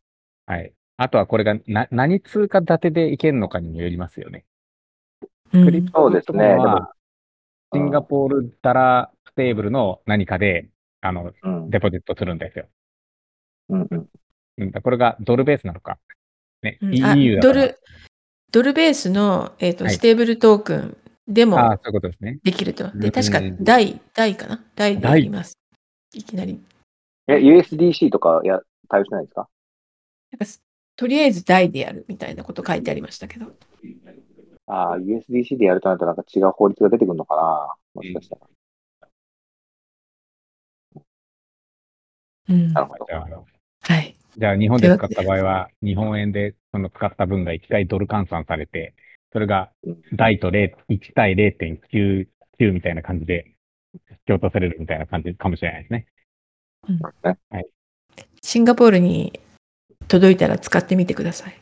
はい。あとはこれがな何通貨建てでいけるのかにもよりますよね。うんクリプトそうですね。でもは、シンガポールダラステーブルの何かで、あの、うんデポジットするんですよ。うんうんうん、これがドルベースなのか。ね、うんあ EU だからドル、ドルベースの、えーとはいステーブルトークンでもああ、そういうことですね。できると。うんで、確か、台、台かな？台でやります。いきなり。え、USDC とかや対応しないんですか？なんかすとりあえず台でやるみたいなこと書いてありましたけど。ああ、USDC でやるとなるとなんか違う法律が出てくるのかな？もしかしたら。うん。なるほどじ。ゃあ、はい。じゃあ日本で使った場合は、日本円でその使った分が1回ドル換算されて、それがうん台と0 1対0.99みたいな感じで引き落とされるみたいな感じかもしれないですね。シンガポールに届いたら使ってみてください。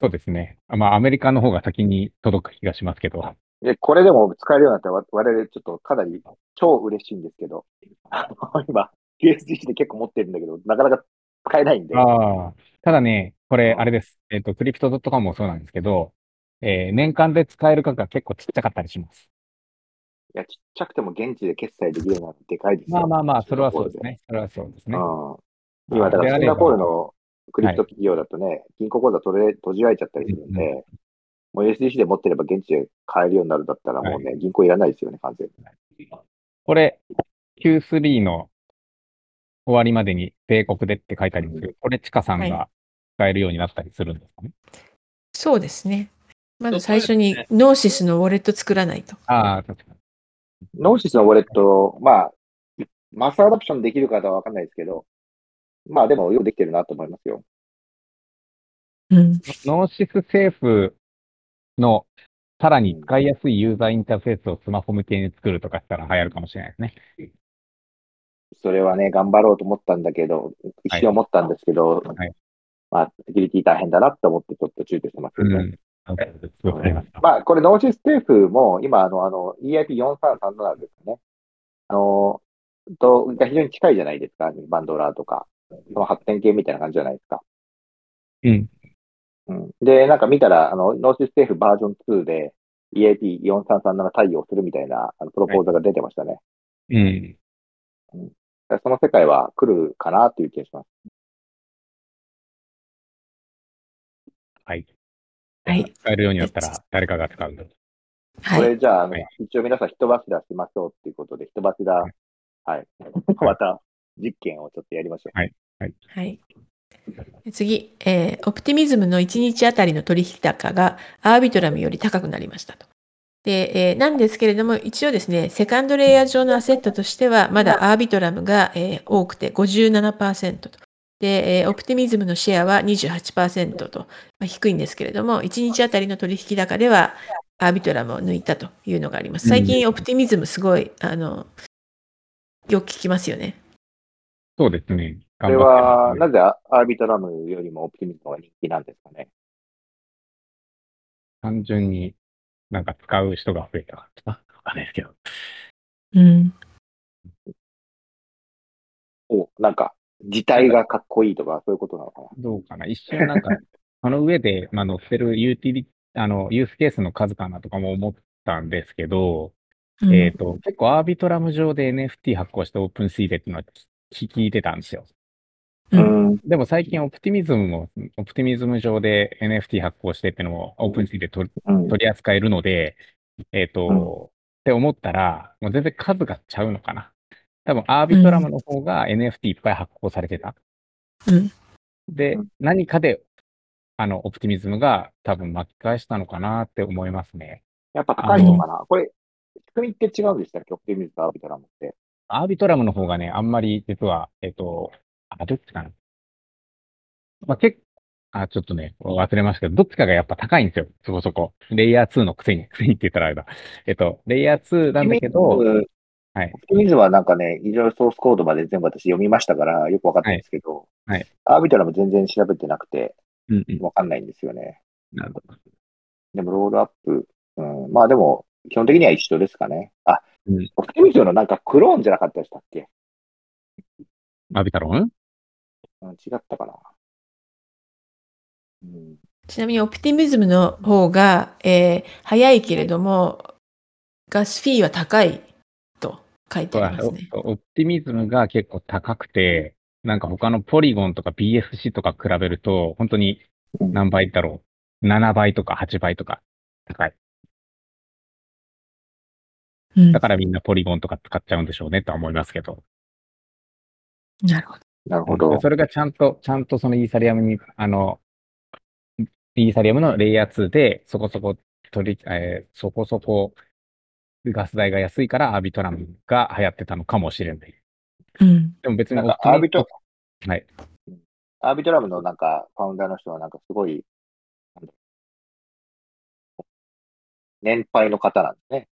そうですね。まあアメリカの方が先に届く気がしますけど。で、これでも使えるようになったらわ我々ちょっとかなり超嬉しいんですけど、今、USDC で結構持ってるんだけど、なかなか使えないんで。ああ。ただね、これあれです。えっ、と、クリプト .com もそうなんですけど、えー年間で使える額が結構ちっちゃかったりします。いや、ちっちゃくても現地で決済できるようになってでかいですよ。まあまあまあ、それはそうですね。それはそうですね。うん。今、だからシンガポールの crypto 企業だとね、銀行口座取れ閉じられちゃったりするんで、うんもう SDC で持ってれば現地で買えるようになるんだったらもうね、銀行いらないですよね、完全に。これ、Q3 の終わりまでに米国でって書いてありますけど、これ、チカさんはが使えるようになったりするんですかね。そうですね。まず最初に Gnosis のウォレット作らないと。ああ、確かに。 Gnosis のウォレット、まあ、 mass adoption できるかはわかんないですけど、まあでもよくできてるなと思いますよ。うん。 Gnosis Safeのさらに使いやすいユーザーインターフェースをスマホ向けに作るとかしたら流行るかもしれないですね。それはね、頑張ろうと思ったんだけど、一瞬思ったんですけど、はいまあ、セキュリティ大変だなって思ってちょっと躊躇してますよね。うん。ま。まあ、これ、 Gnosis Safe も、今、あの、あの、EIP4337 ですね。あの、と、が非常に近いじゃないですか。 bundler とか。その発展系みたいな感じじゃないですか。うん。うん。で、なんか見たら、あの、 Gnosis Safe バージョン2で EIP4337 対応するみたいな、あの、 proposal が出てましたね。うん。その世界は来るかなという気がします。はい。はい。使えるようになったら誰かが使うんだ。はい。これじゃあ、あのはい一応皆さん人柱しましょうっていうことで、人柱、はいはい。また実験をちょっとやりましょう。はい。次、えーオプティミズムの1日あたりの取引高がアービトラムより高くなりましたと。で、えーなんですけれども、一応ですね、セカンドレイヤー上のアセットとしては、まだアービトラムが、えー多くて57%と。で、えーオプティミズムのシェアは28%と、まあ、低いんですけれども、1日あたりの取引高では、アービトラムを抜いたというのがあります。最近、オプティミズムすごい、あの、よく聞きますよね。そうですね。これは、なぜアービトラムよりもオプティミズムが人気なんですかね？単純になんか使う人が増えたからとかわかんないですけど。うん。おなんか、字体がかっこいいとか、そういうことなのかな。どうかな。一瞬なんか、その上で、まあ、載ってるユーティリ、あの、ユースケースの数かなとかも思ったんですけど、うんえっ、と、結構 Arbitrum 上で NFT 発行して OpenSea でっていうのは聞聞いてたんですよ。うんん。でも最近 Optimism も、 Optimism 上で NFT 発行してっていうのも OpenSea で取り扱えるので、えっ、と、うんって思ったら、もう全然数がちゃうのかな。多分アービトラムの方が NFT いっぱい発行されてた。うんでうん、何かで、あの、オプティミズムが多分巻き返したのかなって思いますね。やっぱ高いのかな？これ、仕組みって違うんでしたっけオプティミズムとアービトラムって。アービトラムの方がね、あんまり実は、えっ、と、あ、どっちかな。まあ、結構、あ、ちょっとね、忘れましたけど、どっちかがやっぱ高いんですよ。そこそこ。レイヤー2のくせに、くせにって言ったらあれだ。えっと、レイヤー2なんだけど、はいオプティミズムはなんかね、異常ソースコードまで全部私読みましたから、よくわかったんですけど、はいはいアービトラム全然調べてなくて、うんうん。わかんないんですよね。なるほど。でも、ロールアップ、うん、まあでも、基本的には一緒ですかね。あ、うんオプティミズムのなんかクローンじゃなかったでしたっけ、アービトラムうん、違ったかな。うん、ちなみにオプティミズムの方が、えー早いけれども、ガスフィーは高いと書いてありますね。オプティミズムが結構高くて、なんか他のポリゴンとか BSC とか比べると、本当に何倍だろう。7倍とか8倍とか高い。うんだからみんなポリゴンとか使っちゃうんでしょうねとは思いますけど。なるほど。なるほど。それがちゃんと、ちゃんとそのイーサリアムに、あの、イーサリアムのレイヤー2でそこそこ取り、えーそこそこガス代が安いからアービトラムが流行ってたのかもしれない。うん。でも別になんかアービト、はい。アービトラムのなんか、ファウンダーの人はなんかすごい、年配の方なんですね。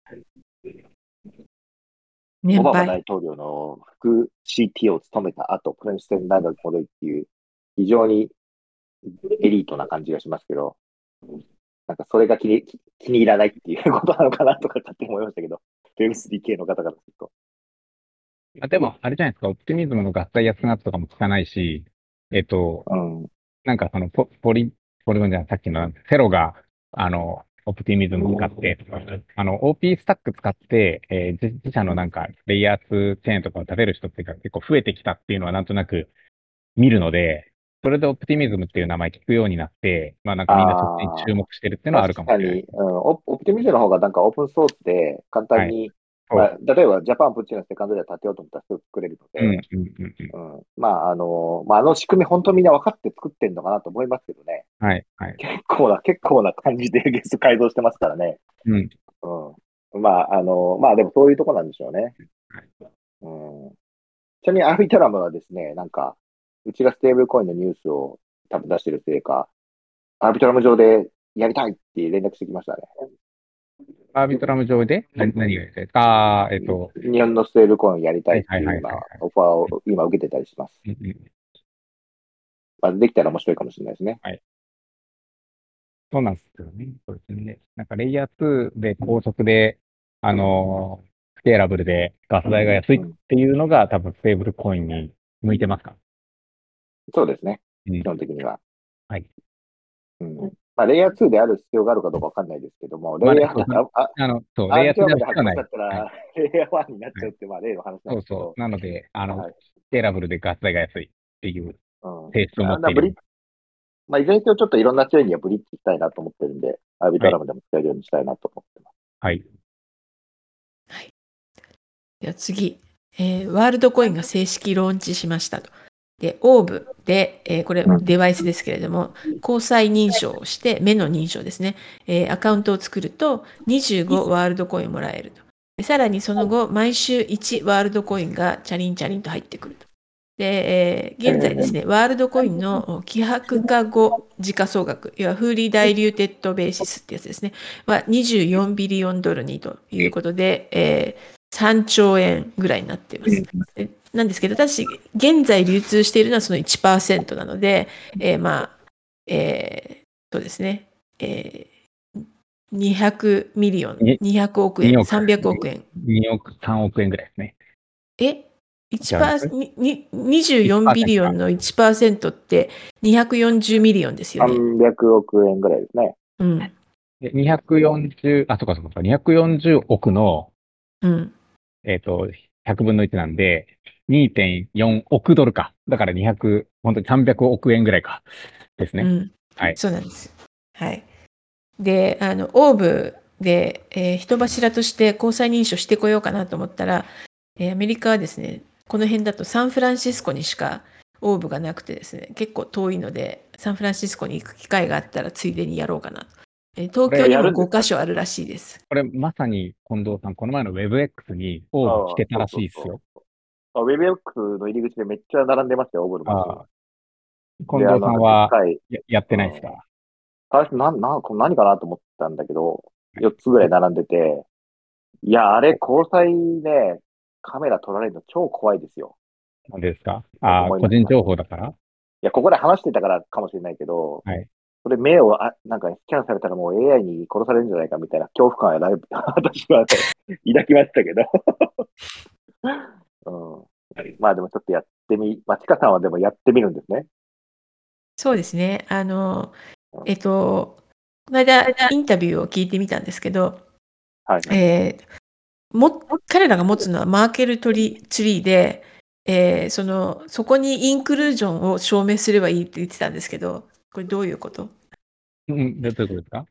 年オバマ大配。統領の副 CT を務めた後、プレンステン大学に戻りっていう、非常にエリートな感じがしますけど、なんかそれが気に気気に入らないっていうことなのかなとか勝手に思いましたけど、Web3K の方からすると。あでも、あれじゃないですか、オプティミズムの合体安くなったとかも聞かないし、えっと、うん。なんかそのポポリ、ポリゴンじゃない、さっきのセロが、あの、オプティミズム使ってあの、OP スタック使って、えー自自社のなんか、レイヤー2チェーンとかを立てる人っていうか結構増えてきたっていうのはなんとなく見るので、それでオプティミズムっていう名前聞くようになって、まあなんかみんなそっちに注目してるっていうのはあるかもしれない。確かに、うん、オオプティミズムの方がなんかオープンソースで簡単に、はいまあ、例えばジャパンプッチのセカンドで立てようと思ったらすぐ作れるのうん、で、まあ、あの、まあ、あの仕組み本当みんな分かって作ってんのかなと思いますけどね。はい、はい。結構な、結構な感じでゲスト改造してますからね。うん。うん。まあ、あの、まあでもそういうとこなんでしょうね。うん。ちなみにアービトラムはですね、なんか、うちがステーブルコインのニュースを多分出してるせいか、アービトラム上でやりたいって連絡してきましたね。アービトラム上で？何何がですかあーえっと、日本のステーブルコインやりたいっていう今はいはいはいはい、オファーを今受けてたりします。うんうんまあ、できたら面白いかもしれないですね。そうなんですよね。そうですね。なんかレイヤー2で高速で、あのースケーラブルでガス代が安いっていうのが多分ステーブルコインに向いてますか？そうですね。うん基本的には。はい。うん。まあ、レイヤー2である必要があるかどうかわかんないですけども、まあレイヤー、そうあああの、そう、アレイ2はない発行しちゃっ。たら、レイヤー1になっちゃうって、まあ、例の話なんそうですけどそ。う。なので、あの、はいスケーラブルでガス代が安いっていううん。性質を持っているあブリッ。まあ、いずれにせよちょっといろんなチェーンにはブリッジしたいなと思ってるんで、アービトラムでも使えるようにしたいなと思ってます。はい。では次、えーワールドコインが正式ローンチしましたと。で、オーブで、えーこれうんデバイスですけれども、交際認証をして、目の認証ですね、えーアカウントを作ると25 Worldcoin もらえると。でさらにその後、毎週1 Worldcoin がチャリンチャリンと入ってくると。で、えー現在ですね、 Worldcoin の希薄化後時価総額、いわゆるフーリーダイリューテッドベーシスってやつですね、は24 billion ドルにということで、えー3兆円ぐらいになっています。でなんですけど、ただし、現在流通しているのはその1%なので、えーまあ、えーそうですね、えー200 million、に200億円、2億300億円。2億、3億円ぐらいですね。え？1%にに24 billion の1%って240 million ですよね。300億円ぐらいですね。うん。で240、あ、そうかそうか、240億の、うん。えっ、と、100分の1なんで、2.4億ドルか。だから200、本当に300億円ぐらいか。ですね。うん。はいそうなんです。はい。で、あの、オーブで、えー人柱として交際認証してこようかなと思ったら、えーアメリカはですね、この辺だとサンフランシスコにしかオーブがなくてですね、結構遠いので、サンフランシスコに行く機会があったらついでにやろうかなと。えー東京にもんですか5カ所あるらしいです。これまさに近藤さん、この前の WebX にオーブ来てたらしいですよ。あ WebX の入り口でめっちゃ並んでましたよ、オーブのマシン近藤さんはややってないですか？最初、なん、な何かなと思ったんだけど、4つぐらい並んでて、いや、あれ、交際ね、カメラ撮られるの超怖いですよ。なんでですか？ああ、個人情報だから？いや、ここで話してたからかもしれないけど、はい。それ目をあ、なんかスキャンされたらもう AI に殺されるんじゃないかみたいな恐怖感はだいぶ 私は、ね、抱きましたけど。うん。まあでもちょっとやってみ、まあ、ちかさんはでもやってみるんですね。そうですね。あの、えっと、この間インタビューを聞いてみたんですけど、はい。えーも彼らが持つのはマーケルトリツリーで、えーそのそこにインクルージョンを証明すればいいって言ってたんですけど、これどういうこと？うん、どういうことですか？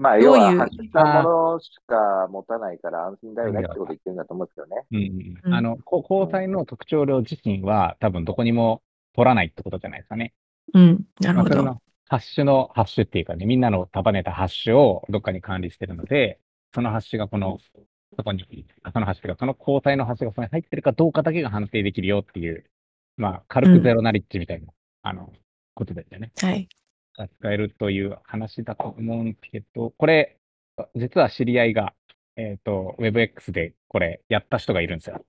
まあ、どういう要は発したものしか持たないから安心だよねってこと言ってるんだと思うんですよね。うんうんあの、こ交際の特徴量自身は多分どこにも取らないってことじゃないですかね。うん、なるほど。まあそれのハッシュのハッシュっていうかね、みんなの束ねたハッシュをどっかに管理してるので、そのハッシュがこの、そこに、あそのハッシュが、その交代のハッシュがそこに入ってるかどうかだけが判定できるよっていう、まあ、軽くゼロナリッジみたいな、あの、ことですよね。はい。が使えるという話だと思うんですけど、これ、実は知り合いが、えっ、と、WebX でこれやった人がいるんですよ。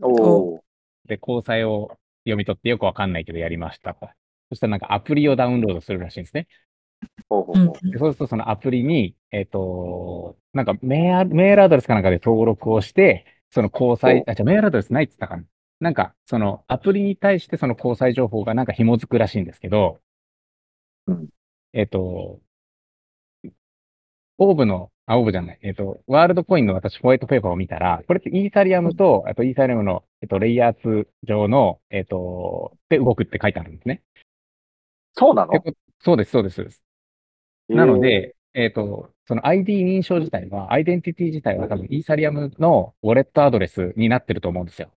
おー。で、交際を読み取ってよくわかんないけどやりましたと。そしたらなんかアプリをダウンロードするらしいんですね。ほうほうそうするとそのアプリに、えっ、と、なんかメールメールアドレスかなんかで登録をして、その交際、あ、じゃあメールアドレスないって言ったかな。なんか、そのアプリに対してその交際情報がなんか紐づくらしいんですけど、うんえっ、と、オーブの、あ、オーブじゃない、えっ、と、ワールドコインの私ホワイトペーパーを見たら、これってイーサリアムと、あとイーサリアムの、えっ、と、レイヤー2上の、えっ、と、で動くって書いてあるんですね。そうなの？えこそうです、そうですそうです。なの、で、えっ、と、その ID 認証自体は、アイデンティティ自体は多分イーサリアムのウォレットアドレスになってると思うんですよ。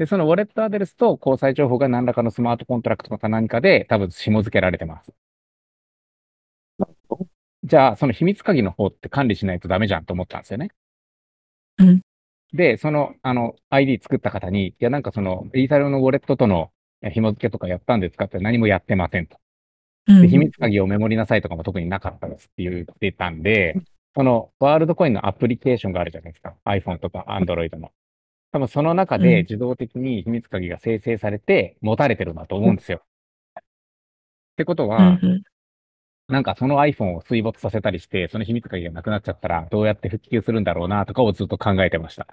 で、そのウォレットアドレスと交際情報が何らかのスマートコントラクトか何かで多分紐付けられてます。じゃあ、その秘密鍵の方って管理しないとダメじゃんと思ったんですよね。うんで、その、あの、ID 作った方に、いや、なんかその、イーサリアムのウォレットとのえ紐付けとかやったんですかって何もやってませんと。うんで、秘密鍵をメモりなさいとかも特になかったですって言ってたんで、そのワールドコインのアプリケーションがあるじゃないですか。iPhone とか Android の。多分その中うんで自動的に秘密鍵が生成されて持たれてるんだと思うんですよ。ってことうんは、うんなんかその iPhone を水没させたりして、その秘密鍵がなくなっちゃったらどうやって復旧するんだろうなとかをずっと考えてました。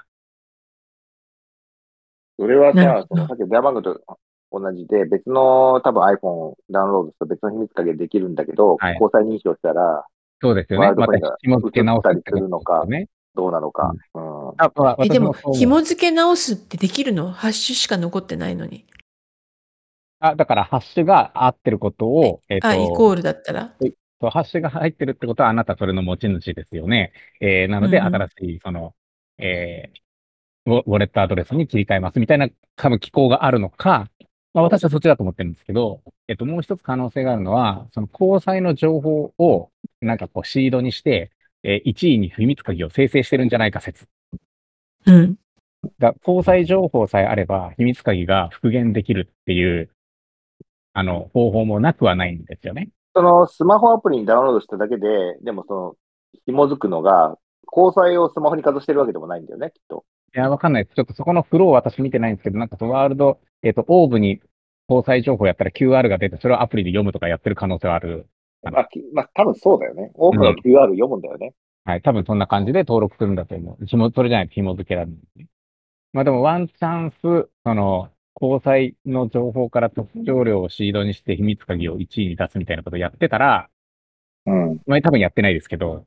それはさなるほ、どそのさっきの電話番号と同じで、別の多分 iPhone をダウンロードすると別の秘密鍵ができるんだけど、はい交際認証したらそうですよね。またワールドコインが紐付け直すって移ったりするのかことですよね。どうなのか。うん。あ、まあえでも紐付け直すってできるの？ハッシュしか残ってないのに。あ、だからハッシュが合ってることを、えっ、と、あ、イコールだったら？そう、ハッシュが入ってるってことは、あなたそれの持ち主ですよね。えーなので、うんうん新しい、その、えーウォウォレットアドレスに切り替えますみたいな、多分機構があるのか、まあ、私はそっちだと思ってるんですけど、えっと、もう一つ可能性があるのは、その交際の情報を、なんかこう、シードにして、えー1位に秘密鍵を生成してるんじゃないか説。うん。だ交際情報さえあれば、秘密鍵が復元できるっていう、あの、方法もなくはないんですよね。そのスマホアプリにダウンロードしただけで、でもその、紐づくのが、交際をスマホにかざしてるわけでもないんだよね、きっと。いや、わかんないです。ちょっとそこのフロー私見てないんですけど、なんかそのワールド、えっ、と、オーブに交際情報やったら QR が出て、それをアプリで読むとかやってる可能性はある。まあ、きまあ、多分そうだよね。多くの QR 読むんだよね。はい。多分そんな感じで登録するんだと思う。紐、それじゃないと紐付けられない。まあでもワンチャンス、その、交際の情報から特徴量をシードにして秘密鍵を1位に出すみたいなことをやってたら、うん。まあ多分やってないですけど、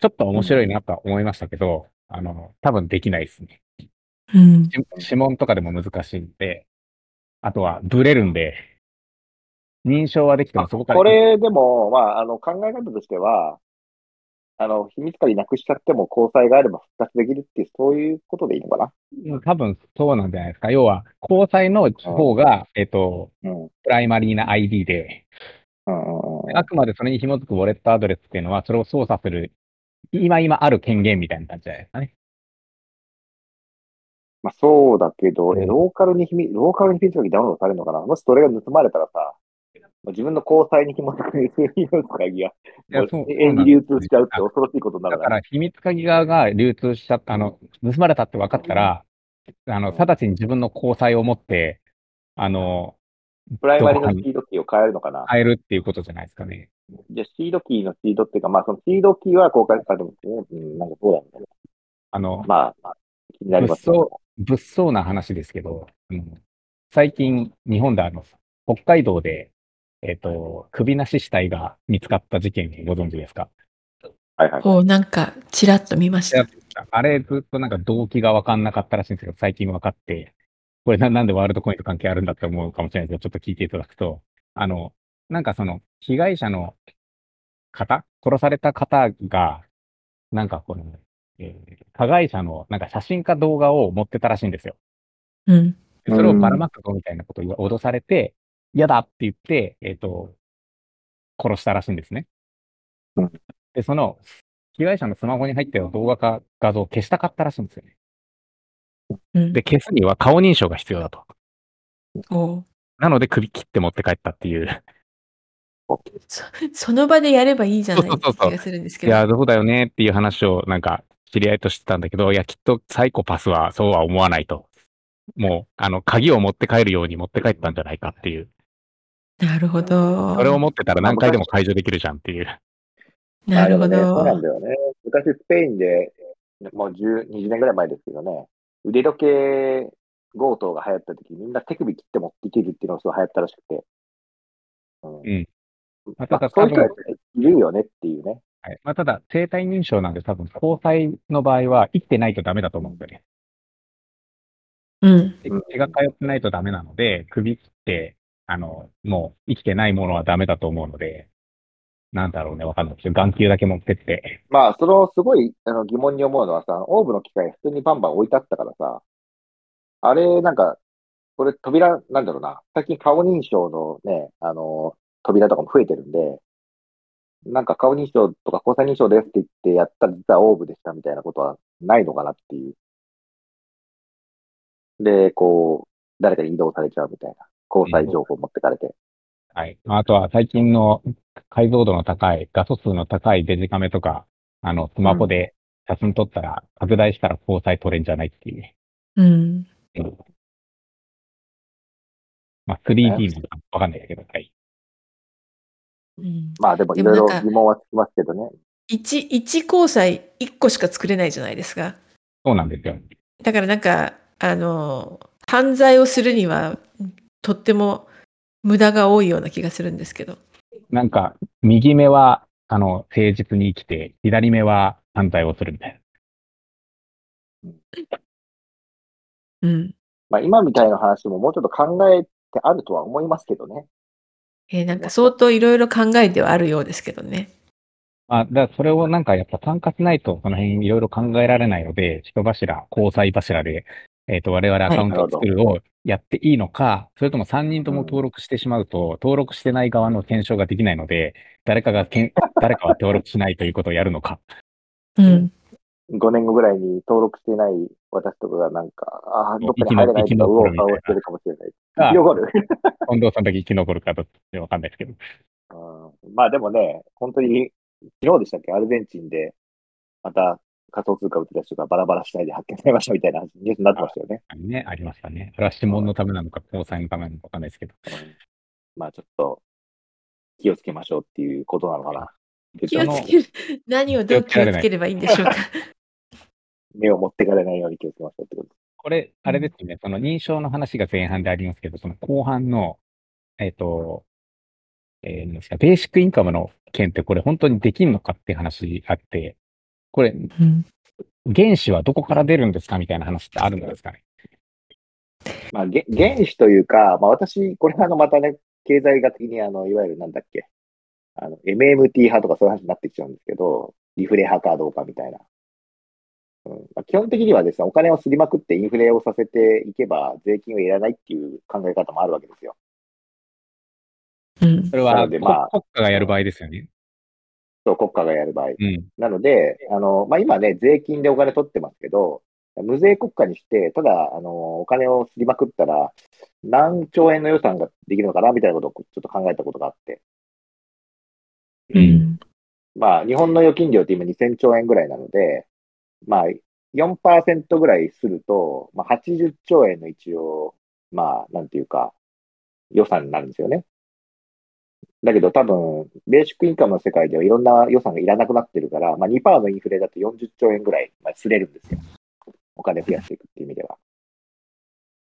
ちょっと面白いなとは思いましたけど、あの、多分できないですね。うん。し指紋とかでも難しいんで、あとはブレるんで、認証はできてもそこから。これでも、まあ、あの、考え方としては、あの、秘密鍵なくしちゃっても交際があれば復活できるっていう、そういうことでいいのかな？多分そうなんじゃないですか。要は、交際の方が、えっと、うん。うんプライマリーな ID で、うんうん。あくまでそれに紐づくウォレットアドレスっていうのは、それを操作する、今今ある権限みたいな感じじゃないですかね。まあ、そうだけど、ローカルに秘密、ローカルに秘密鍵ダウンロードされるのかな？もしそれが盗まれたらさ、まあ自分の交際に紐づく秘密鍵が、永遠に流通しちゃうって恐ろしいことになるからだから、秘密鍵側が流通しちゃった、あの、盗まれたって分かったら、あの、直ちに自分の交際を持って、あの、プライマリのシードキーを変えるのかな変えるっていうことじゃないですかね。じゃあ、シードキーのシードっていうか、まあ、そのシードキーは公開されてますね。うん、なんかそうだね。あの、まあ、まあ、気になりますけ物ど。物騒な話ですけど、うん最近、日本であの、北海道で、えっ、と、首なし死体が見つかった事件ご存知ですか？はいはい。おなんか、ちらっと見ました。あれずっとなんか動機が分かんなかったらしいんですけど、最近分かって、これななんでワールドコインと関係あるんだって思うかもしれないですけど、ちょっと聞いていただくと、あの、なんかその、被害者の方、殺された方が、なんかこの、えー加害者のなんか写真か動画を持ってたらしいんですよ。うん。でそれをばらまくぞみたいなことを脅されて、嫌だって言って、えっ、と、殺したらしいんですねうん。で、その、被害者のスマホに入ってる動画か画像を消したかったらしいんですよね。うん、で、消すには顔認証が必要だと。おなので首切って持って帰ったっていう。そ その場でやればいいじゃないって気がするんですけど。いや、どうだよねっていう話をなんか知り合いとしてたんだけど、いや、きっとサイコパスはそうは思わないと。もう、あの、鍵を持って帰るように持って帰ったんじゃないかっていう。なるほど。それを持ってたら何回でも解除できるじゃんっていう。なるほあでもねそうなんど。だよね。昔スペインで、もう10、20年ぐらい前ですけどね、腕時計強盗が流行った時、みんな手首切って持っていけるっていうのがすごい流行ったらしくて。うん。うんまただあ、そういう人がいるよねっていうね。はいまあ、ただ、生体認証なんで多分、交際の場合は生きてないとダメだと思うんだよね。うん。うん血が通ってないとダメなので、首切って、あの、もう生きてないものはダメだと思うので、なんだろうね、わかんないけど、眼球だけ持ってって、まあ、そのすごいあの疑問に思うのはさ、オーブの機械普通にバンバン置いてあったからさ、あれ、なんか、これ扉、なんだろうな、最近顔認証のね、あの、扉とかも増えてるんで、なんか顔認証とか交際認証ですって言ってやったら実はオーブでしたみたいなことはないのかなっていう。で、こう、誰かに移動されちゃうみたいな。交際情報持ってかれて。はい。あとは最近の解像度の高い、画素数の高いデジカメとか、あの、スマホで写真撮ったら、拡大したら交際撮れんじゃないっていう。うん。まあ、3D なのかわかんないですけど、はい。うんまあでもいろいろ疑問はつきますけどね。一、一交際一個しか作れないじゃないですか。そうなんですよ。だからなんか、あの、犯罪をするには、とっても無駄が多いような気がするんですけど。なんか、右目は、あの、誠実に生きて、左目は犯罪をするみたいうん。まあ今みたいな話ももうちょっと考えてあるとは思いますけどね。えーなんか相当いろいろ考えてはあるようですけどね。な。あ、だそれをなんかやっぱ参加しないと、その辺いろいろ考えられないので、人柱、交際柱で、えっ、と、我々アカウントを作るをやっていいのか、それとも3人とも登録してしまうと、登録してない側の検証ができないので、誰かがけん、誰かは登録しないということをやるのか。うん。5年後ぐらいに登録してない私とかがなんか、ああ、どっかに入れないるみたいなおうしてるかもしれない。が生き残る。近藤さんだけ生き残るかどっちかわかんないですけど。うんまあでもね、本当に、昨日でしたっけ、アルゼンチンで、また仮想通貨打ち出しとかバラバラしないで発見されましたみたいなニュースになってましたよね。ね、ありましたね。それは指紋のためなのか、交際のためなのかわかんないですけど。うんまあちょっと気をつけましょうっていうことなのかな。気をつける。何をどう気をつければいいんでしょうか。目を持ってかれないように気をつけましょうってことです。これ、あれですよね、その認証の話が前半でありますけど、その後半の、えっ、と、えー、なんですか、ベーシックインカムの件ってこれ本当にできんのかっていう話あって、これ、うん。原資はどこから出るんですかみたいな話ってあるんですかね？まあ、げ原資というか、まあ私、これあの、またね、経済学的にあの、いわゆるなんだっけ、あの、MMT 派とかそういう話になってきちゃうんですけど、リフレ派かどうかみたいな。うんまあ、基本的にはですね、お金をすりまくってインフレをさせていけば、税金をいらないっていう考え方もあるわけですよ。うんそ。れは、なのでまあ国家がやる場合ですよね。そう、国家がやる場合。うん。なので、あの、まあ、今ね、税金でお金取ってますけど、無税国家にして、ただ、あの、お金をすりまくったら、何兆円の予算ができるのかな、みたいなことをちょっと考えたことがあって。うん。まあ、日本の預金量って今2000兆円ぐらいなので、まあ、4%ぐらいすると、まあ、80兆円の一応、まあ、なんていうか、予算になるんですよね。だけど多分、ベーシックインカムの世界ではいろんな予算がいらなくなってるから、まあ、2%のインフレだと40兆円ぐらい、まあ、すれるんですよ。お金増やしていくっていう意味では。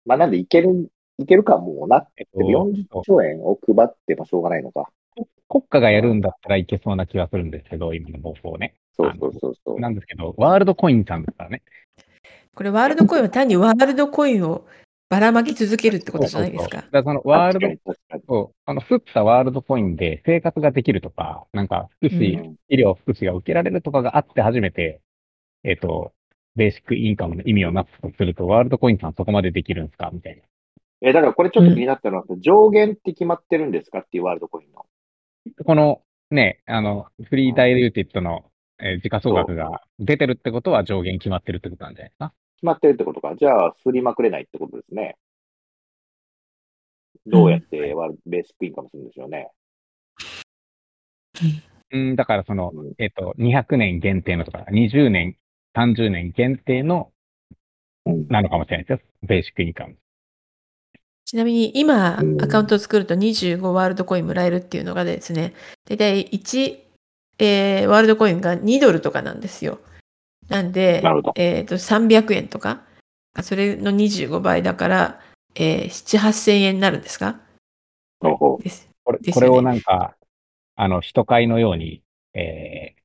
まあ、なんでいける、いけるかもうな。えっとでも40兆円を配ってもしょうがないのか。国家がやるんだったらいけそうな気がするんですけど、今の方法ね。そうそうそうそう。なんですけど、ワールドコインさんですからね。これワールドコインは単にワールドコインをばらまき続けるってことじゃないですか。そうそう。だからそのワールドあの、降ったワールドコインで生活ができるとか、なんか、福祉、うん。医療、福祉が受けられるとかがあって初めて、えっ、と、ベーシックインカムの意味をなすとすると、ワールドコインさんそこまでできるんですか？みたいな。え、だからこれちょっと気になったのは、上限って決まってるんですか？っていうワールドコインの。この、ね、あの、フリーダイルーティッドの、えー時価総額が出てるってことは上限決まってるってことなんじゃないですか？決まってるってことか。じゃあ、すりまくれないってことですね。どうやってワールドベーシックインカムするんでしょうね。うん、だからその、うんえっ、と、200年限定のとか、20年、30年限定の、うんなのかもしれないですよ。ベーシックインカム。ちなみに今う、んアカウントを作ると25ワールドコインもらえるっていうのがですね、だいたい1、えーワールドコインが2ドルとかなんですよ。なんでえーと300円とか、それの25倍だから、えー7、8000円になるんですか？これ、ですよね。これをなんか、あの、人会のように、えー、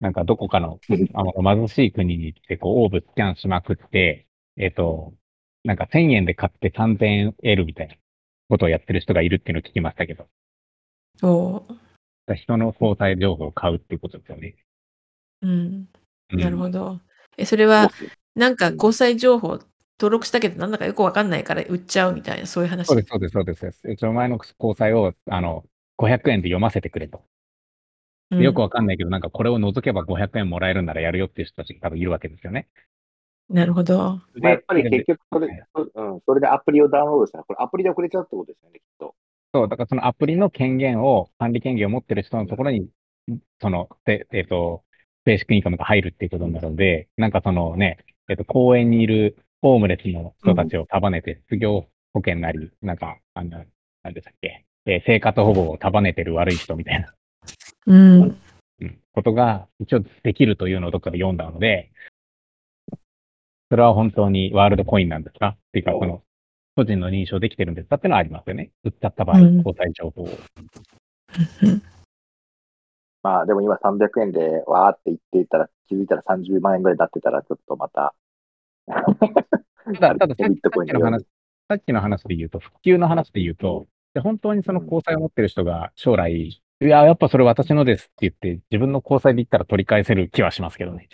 なんかどこかのうん。あの貧しい国に行って、こう、オーブスキャンしまくって、えっ、と、なんか1000円で買って3000円得るみたいなことをやってる人がいるっていうのを聞きましたけど、おー。人の交際情報を買うっていうことですよね。うん、うんなるほど。え、それは、なんか交際情報登録したけど、なんだかよくわかんないから売っちゃうみたいな、そういう話？そうです、そうです、そうです。うちの前の交際を、あの、500円で読ませてくれと。うんでよくわかんないけど、なんかこれを除けば500円もらえるならやるよっていう人たちが多分いるわけですよね。なるほど。まあ、やっぱりで結局それ、うん、それでアプリをダウンロードしたら、これアプリで送れちゃうってことですよね、きっと。そう、だからそのアプリの権限を、管理権限を持ってる人のところに、その、でえっ、と、ベーシックインカムが入るっていうことになるので、なんかそのね、えっ、と、公園にいるホームレスの人たちを束ねて、失業保険なり、なんか、あの、なんでしたっけ、えー生活保護を束ねてる悪い人みたいな、うん。うん。ことが一応できるというのをどっかで読んだので、それは本当にワールドコインなんですか？っていうか、この、個人の認証できてるんですか？っていうのはありますよね。売っちゃった場合、うん。交際情報を。まあ、でも今300円でわーって言っていたら、気づいたら30万円ぐらいになってたら、ちょっとまた。ただ、たださっきのようにさっきの話、さっきの話で言うと、普及の話で言うと、で本当にその交際を持ってる人が将来、いや、やっぱそれ私のですって言って、自分の交際で言ったら取り返せる気はしますけどね。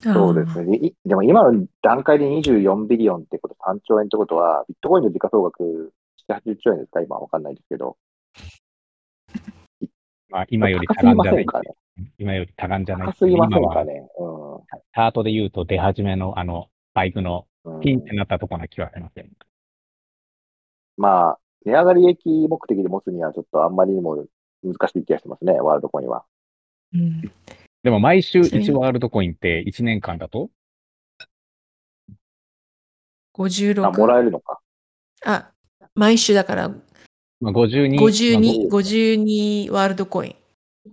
そうですね。でいでも今の段階で24ビリオンってこと、3兆円ってことは、ビットコインの時価総額7、80兆円ですか？今わかんないですけど。まあ、今より多感じゃない。ね。今より多感じゃない高すぎません今は、かね。チャートで言うと出始めのあの、バイクのうん。ピンってなったところな気はしますよ。まあ、値上がり益目的で持つにはちょっとあんまりにも難しい気がしてますね、ワールドコインは。うんでも毎週それ1ワールドコインって1年間だと？56。あ、もらえるのか。あ、毎週だから、まあ、52、52、まあ52ワールドコイン。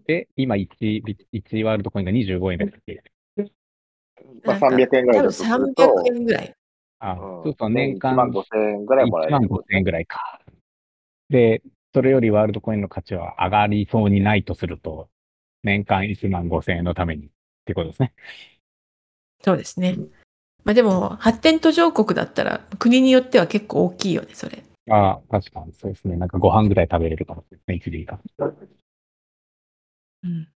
で、今1、1ワールドコインが25円ですまあ、300円ぐらいだとすると。300円ぐらい。あ、そうすると年間1万5000円ぐらいもらえる。1万5000円ぐらいか。で、それよりワールドコインの価値は上がりそうにないとすると、年間1万5000円のためにってことですね。そうですね。まあでも、発展途上国だったら、国によっては結構大きいよね、それ。ああ、確かにそうですね。なんかご飯ぐらい食べれるかもしれないですね、1リが。うん、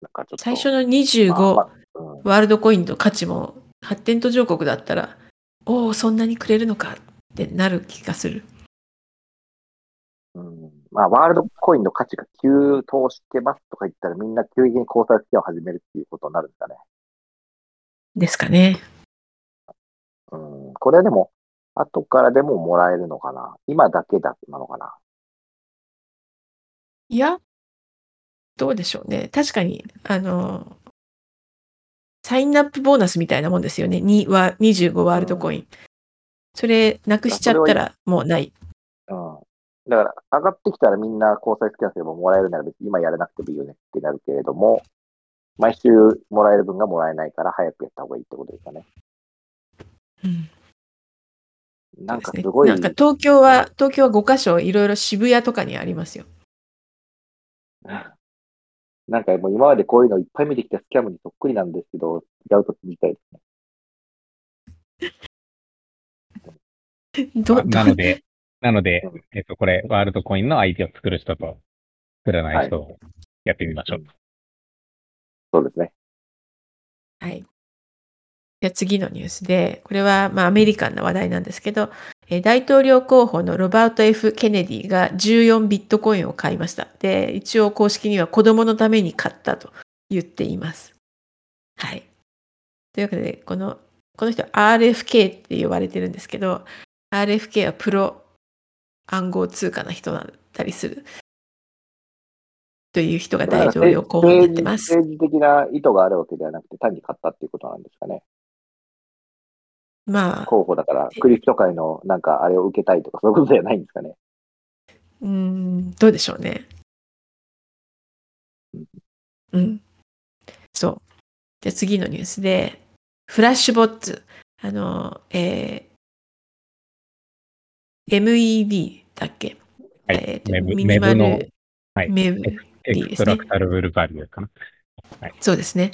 なんかちょっと最初の25、まあまあうんワールドコインの価値も、発展途上国だったら、おお、そんなにくれるのかってなる気がする。うんまあ、ワールドコインの価値が急騰してますとか言ったら、みんな急激に交際付き合いを始めるっていうことになるんですかね。ですかね。うん、これはでも、後からでももらえるのかな？今だけだなのかな？いや、どうでしょうね。確かに、あの、サインアップボーナスみたいなもんですよね。には25ワールドコイン。それ、なくしちゃったらもうない。うん。だから、上がってきたらみんな交際付き合いすればもらえるなら別に今やらなくてもいいよねってなるけれども、毎週もらえる分がもらえないから早くやった方がいいってことですかね。うんなんかすごい、なんか東京は、東京は5カ所いろいろ渋谷とかにありますよ。なんかもう今までこういうのいっぱい見てきたスキャムにそっくりなんですけど、違うとみたいですね。なので、なのでうん、えっと、これ、ワールドコインの相手を作る人と作らない人をやってみましょう。そうですね。はい。じゃ次のニュースで、これはまあアメリカンな話題なんですけど、え大統領候補のロバート・ F・ ケネディが14ビットコインを買いました。で、一応公式には子供のために買ったと言っています。はい。というわけで、この、この人 RFK って呼ばれてるんですけど、RFK はプロ暗号通貨の人だったりする。という人が大統領候補になってます。政治的な意図があるわけではなくて、単に買ったっていうことなんですかね。まあ、候補だから、クリプト界のなんかあれを受けたいとか、そういうことじゃないんですかね。うーん、どうでしょうね。うん。そう。じゃあ次のニュースで、フラッシュボッツ、あの、えー、MEV だっけ、はいえーとメブミニマルメブのはいメブエクストラクタルブルバリューかな。そうですね。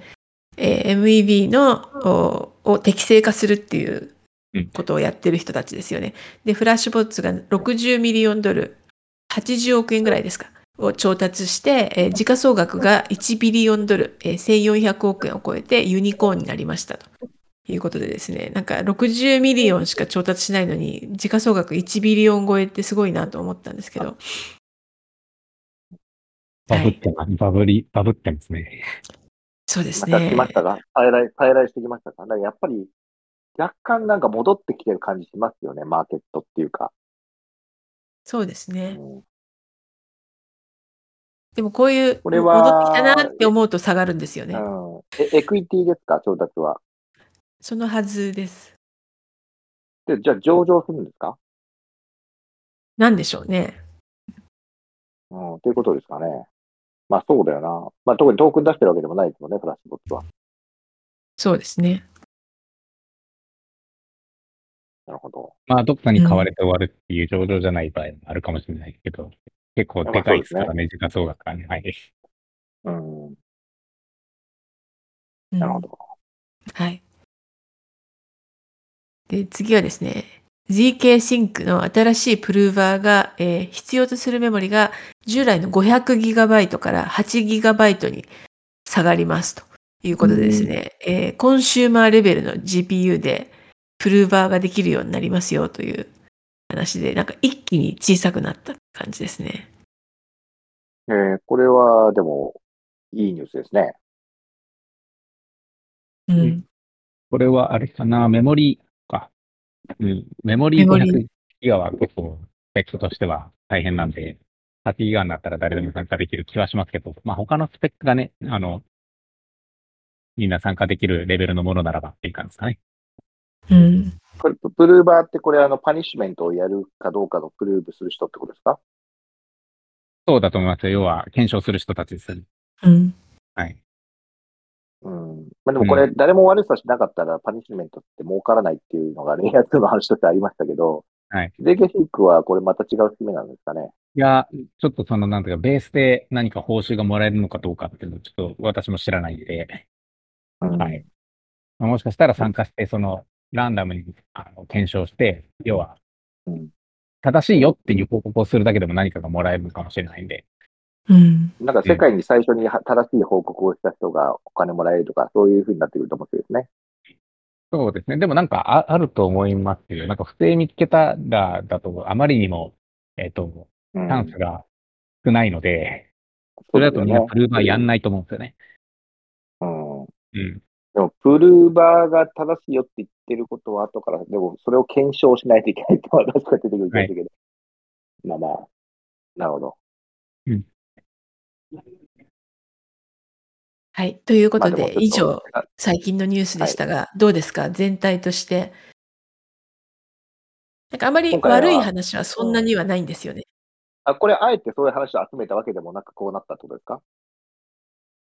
えー MEV のおを適正化するっていううんことをやってる人たちですよね。で、フラッシュボッツが60ミリオンドル、80億円ぐらいですか、を調達して、えー時価総額が1ビリオンドル、えー1400億円を超えてユニコーンになりましたと。いうことでですね、なんか60 million しか調達しないのに、時価総額1 billion 超えってすごいなと思ったんですけど、バブってます。バブり、バブってますね。そうですねまた来。ましたが、再来、再来してきましたか？やっぱり、若干なんか戻ってきてる感じしますよね、マーケットっていうか。そうですね。うんでもこういうこれ戻はってきたなって思うと下がるんですよね。うんえ equity ですか、調達は。そのはずです。で、じゃあ上場するんですか？なんでしょうね。うん、ということですかね。まあそうだよな。まあ特にトークン出してるわけでもないですもんね、フラッシュボットは。そうですね。なるほど。まあ、どっかに買われて終わるっていう上場じゃない場合もあるかもしれないけど、結構でかいですからね、時価総額がね。はい。うん、うんなるほど。はい。で、次はですね、ZK シンクの新しいプルーバーが、えー必要とするメモリが従来の 500GB から 8GB に下がりますということでですね、えーコンシューマーレベルの GPU でプルーバーができるようになりますよという話で、なんか一気に小さくなった感じですね。えーこれは、でも、いいニュースですね。うん。これはあれかな、メモリか。うん、メモリメモリ500ギガは結構、スペックとしては大変なんで、8ギガになったら誰でも参加できる気はしますけど、まあ他のスペックがね、あの、みんな参加できるレベルのものならばっていう感じですかね。うん。これ、プルーバーってこれ、あの、パニッシュメントをやるかどうかのプルーブする人ってことですか？そうだと思いますよ。要は、検証する人たちです。うん。はい。うん。まあでもこれ、誰も悪さしなかったらパニッシュメントって儲からないっていうのがね、やつの話としてありましたけど、はい。税系シークはこれまた違う仕組みなんですかね。いや、ちょっとその、なんていうか、ベースで何か報酬がもらえるのかどうかっていうのをちょっと私も知らないんで、うん、はい。もしかしたら参加して、その、ランダムにあの検証して、要は、正しいよっていう報告をするだけでも何かがもらえるかもしれないんで。うん。なんか世界に最初に正しい報告をした人がお金もらえるとか、そういうふうになってくると思うんですね。そうですね。でもなんかああると思いますけど、なんか不正見つけたらだと、あまりにも、えっ、ー、と、チャンスが少ないので、うん、それだとみんなプルーバーやんないと思うんですよね。うん。うん。でも、プルーバーが正しいよって言ってることは後から、でもそれを検証しないといけないとは確か出てくるんですけど、はい、まあまあ、なるほど。うん。はい。ということで、以上、最近のニュースでしたが、はい、どうですか？全体として。なんかあまり悪い話はそんなにはないんですよね。あ、これあえてそういう話を集めたわけでもなく、こうなったってことですか？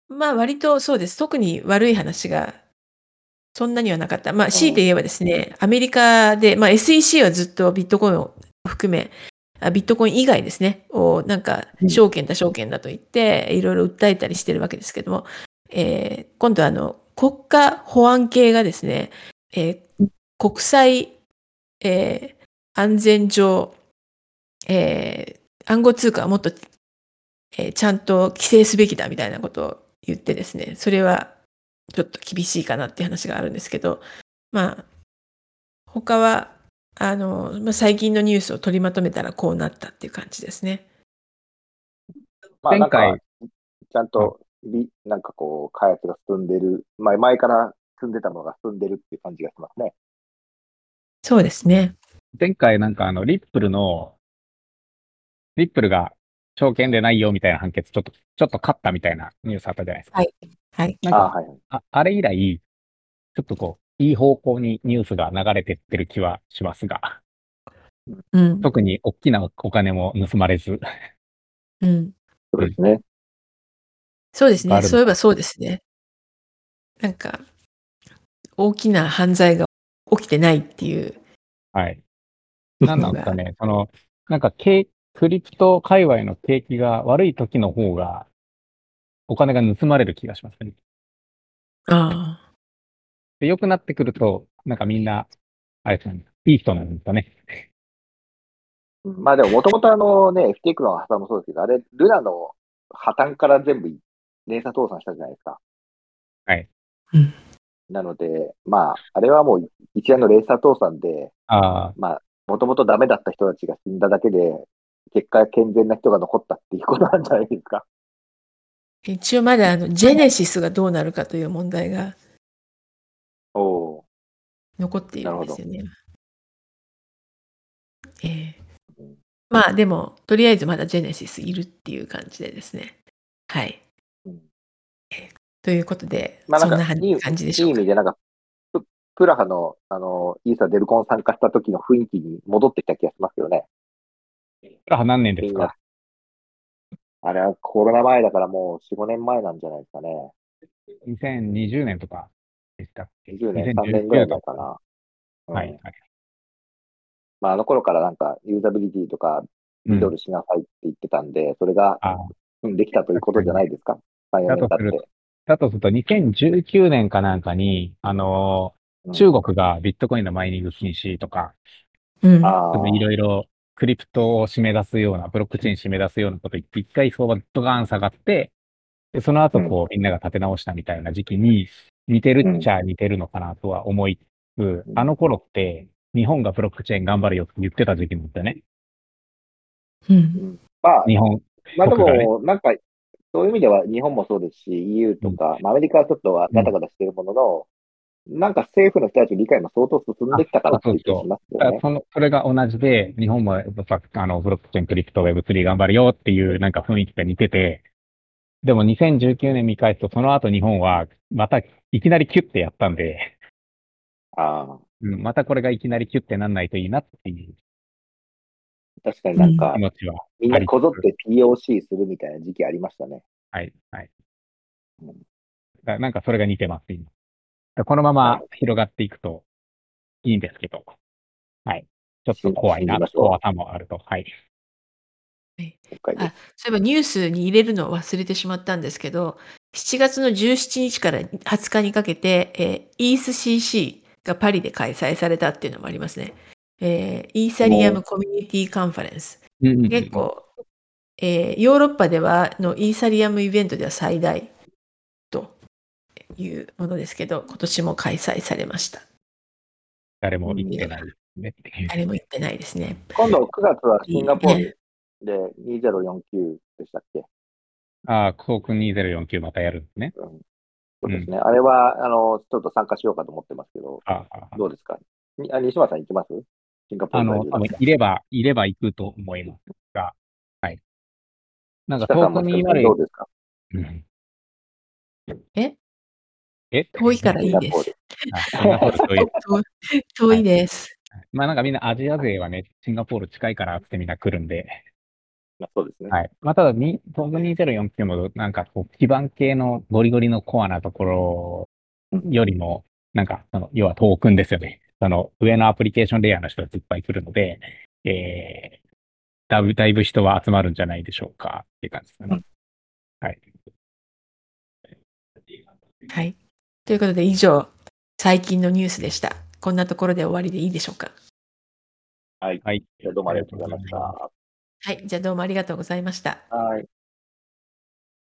まあ、割とそうです。特に悪い話がそんなにはなかった。まあ、強いて言えばですね、アメリカで、まあ、SEC はずっとビットコインを含め、ビットコイン以外ですね、をなんか証券だ証券だと言って、いろいろ訴えたりしてるわけですけども、えー、今度はあの国家保安系がですね、えー、国際、えー、安全上、えー、暗号通貨はもっと、えー、ちゃんと規制すべきだみたいなことを言ってですね、それはちょっと厳しいかなっていう話があるんですけど、まあ、他は、あの、まあ、最近のニュースを取りまとめたらこうなったっていう感じですね。まあ、前回、ちゃんとなんかこう、開発が進んでる、前前から進んでたものが進んでるっていう感じがしますね。そうですね。前回なんかあの、リップルの、リップルが証券でないよみたいな判決、ちょっと、ちょっと勝ったみたいなニュースあったじゃないですか。はい。はい。なんか、あ,、はい、ああれ以来、ちょっとこう、いい方向にニュースが流れてってる気はしますが、うん、特に大きなお金も盗まれず。うん。そうですね。そうですね。そういえばそうですね。なんか、大きな犯罪が起きてないっていう。はい。なんなんですかね。その、なんか、クリプト界隈の景気が悪い時の方が、お金が盗まれる気がしますね。ああ。で、良くなってくると、なんかみんな、あれですね、いい人なんですかね。まあでも、もともとあのね、FTX の破産もそうですけど、あれ、ルナの破綻から全部連鎖倒産したじゃないですか。はい。なので、まあ、あれはもう一連の連鎖倒産で、あまあ、もともとダメだった人たちが死んだだけで、結果健全な人が残ったっていうことなんじゃないですか。一応まだあの、ジェネシスがどうなるかという問題が、お残っているんですよね。ええー、まあでも、とりあえずまだジェネシスいるっていう感じでですね。はい。ということで、まあ、そんな感じでしょういい意味で、なんか、プラハの、あの、イーサデルコン参加した時の雰囲気に戻ってきた気がしますよね。プラハ何年ですか？あれはコロナ前だからもう4、5年前なんじゃないですかね。2020年とかでしたっけ ?20 年、3年ぐらい前かな。うん、はい、はい。まあ、あの頃からなんか、ユーザビリティとか、ミドルしなさいって言ってたんで、うん、それが、できたということじゃないですか。3、4年経って。だとすると、2019年かなんかに、あのー、中国がビットコインのマイニング禁止とか、うん、いろいろクリプトを締め出すような、ブロックチェーン締め出すようなこと言って、一回相場ドガーン下がって、で、その後こう、みんなが立て直したみたいな時期に、似てるっちゃ似てるのかなとは思いつつ、あの頃って、日本がブロックチェーン頑張るよって言ってた時期なんだよね。うん。まあ、日本。まあでも、なんか、そういう意味では日本もそうですし、EU とか、うん、アメリカはちょっとガタガタしてるものの、うん、なんか政府の人たちの理解も相当進んできたかなって気がしますよね。そのそれが同じで、日本もあのブロックチェーン、クリプト、Web3 頑張るよっていうなんか雰囲気が似てて、でも2019年見返すと、その後日本はまたいきなりキュッてやったんで、あうん、またこれがいきなりキュッてなんないといいなっていう確かになんか、みんなこぞって POC するみたいな時期ありましたね。はい、はい。うん、だなんかそれが似てます、今。このまま広がっていくといいんですけど、はい。ちょっと怖いな、怖さもあると。はい。あそういえばニュースに入れるのを忘れてしまったんですけど、7月の17日から20日にかけて、えー、ETHCC がパリで開催されたっていうのもありますね。えー、イーサリアムコミュニティカンファレンス。結構、えー、ヨーロッパではのイーサリアムイベントでは最大というものですけど、今年も開催されました。誰も行ってないですね。誰も行ってないですね。今度9月はシンガポールで2049でしたっけ？ああ、航空2049またやるんですね。うん、そうですね。うん、あれは、あの、ちょっと参加しようかと思ってますけど、ああどうですか？あ西村さん行きます？シンガポールあの、いれば、いれば行くと思いますが、はい。なんか、遠くにどうですか、うん、え？え？遠いからいいです。遠いです。まあなんかみんなアジア勢はね、シンガポール近いからってみんな来るんで、まあ、そうですね。はい。まあ、ただ、東武2049も、なんか、こう、基盤系のゴリゴリのコアなところよりも、なんか、その、要はトークンですよね。その、上のアプリケーションレイヤーの人たちいっぱい来るので、えー、だいぶ、だいぶ人は集まるんじゃないでしょうか、っていう感じですね。うん、はい。はい。ということで、以上、最近のニュースでした。こんなところで終わりでいいでしょうか。はい。はい。どうもありがとうございました。はい、じゃあどうもありがとうございました。はい。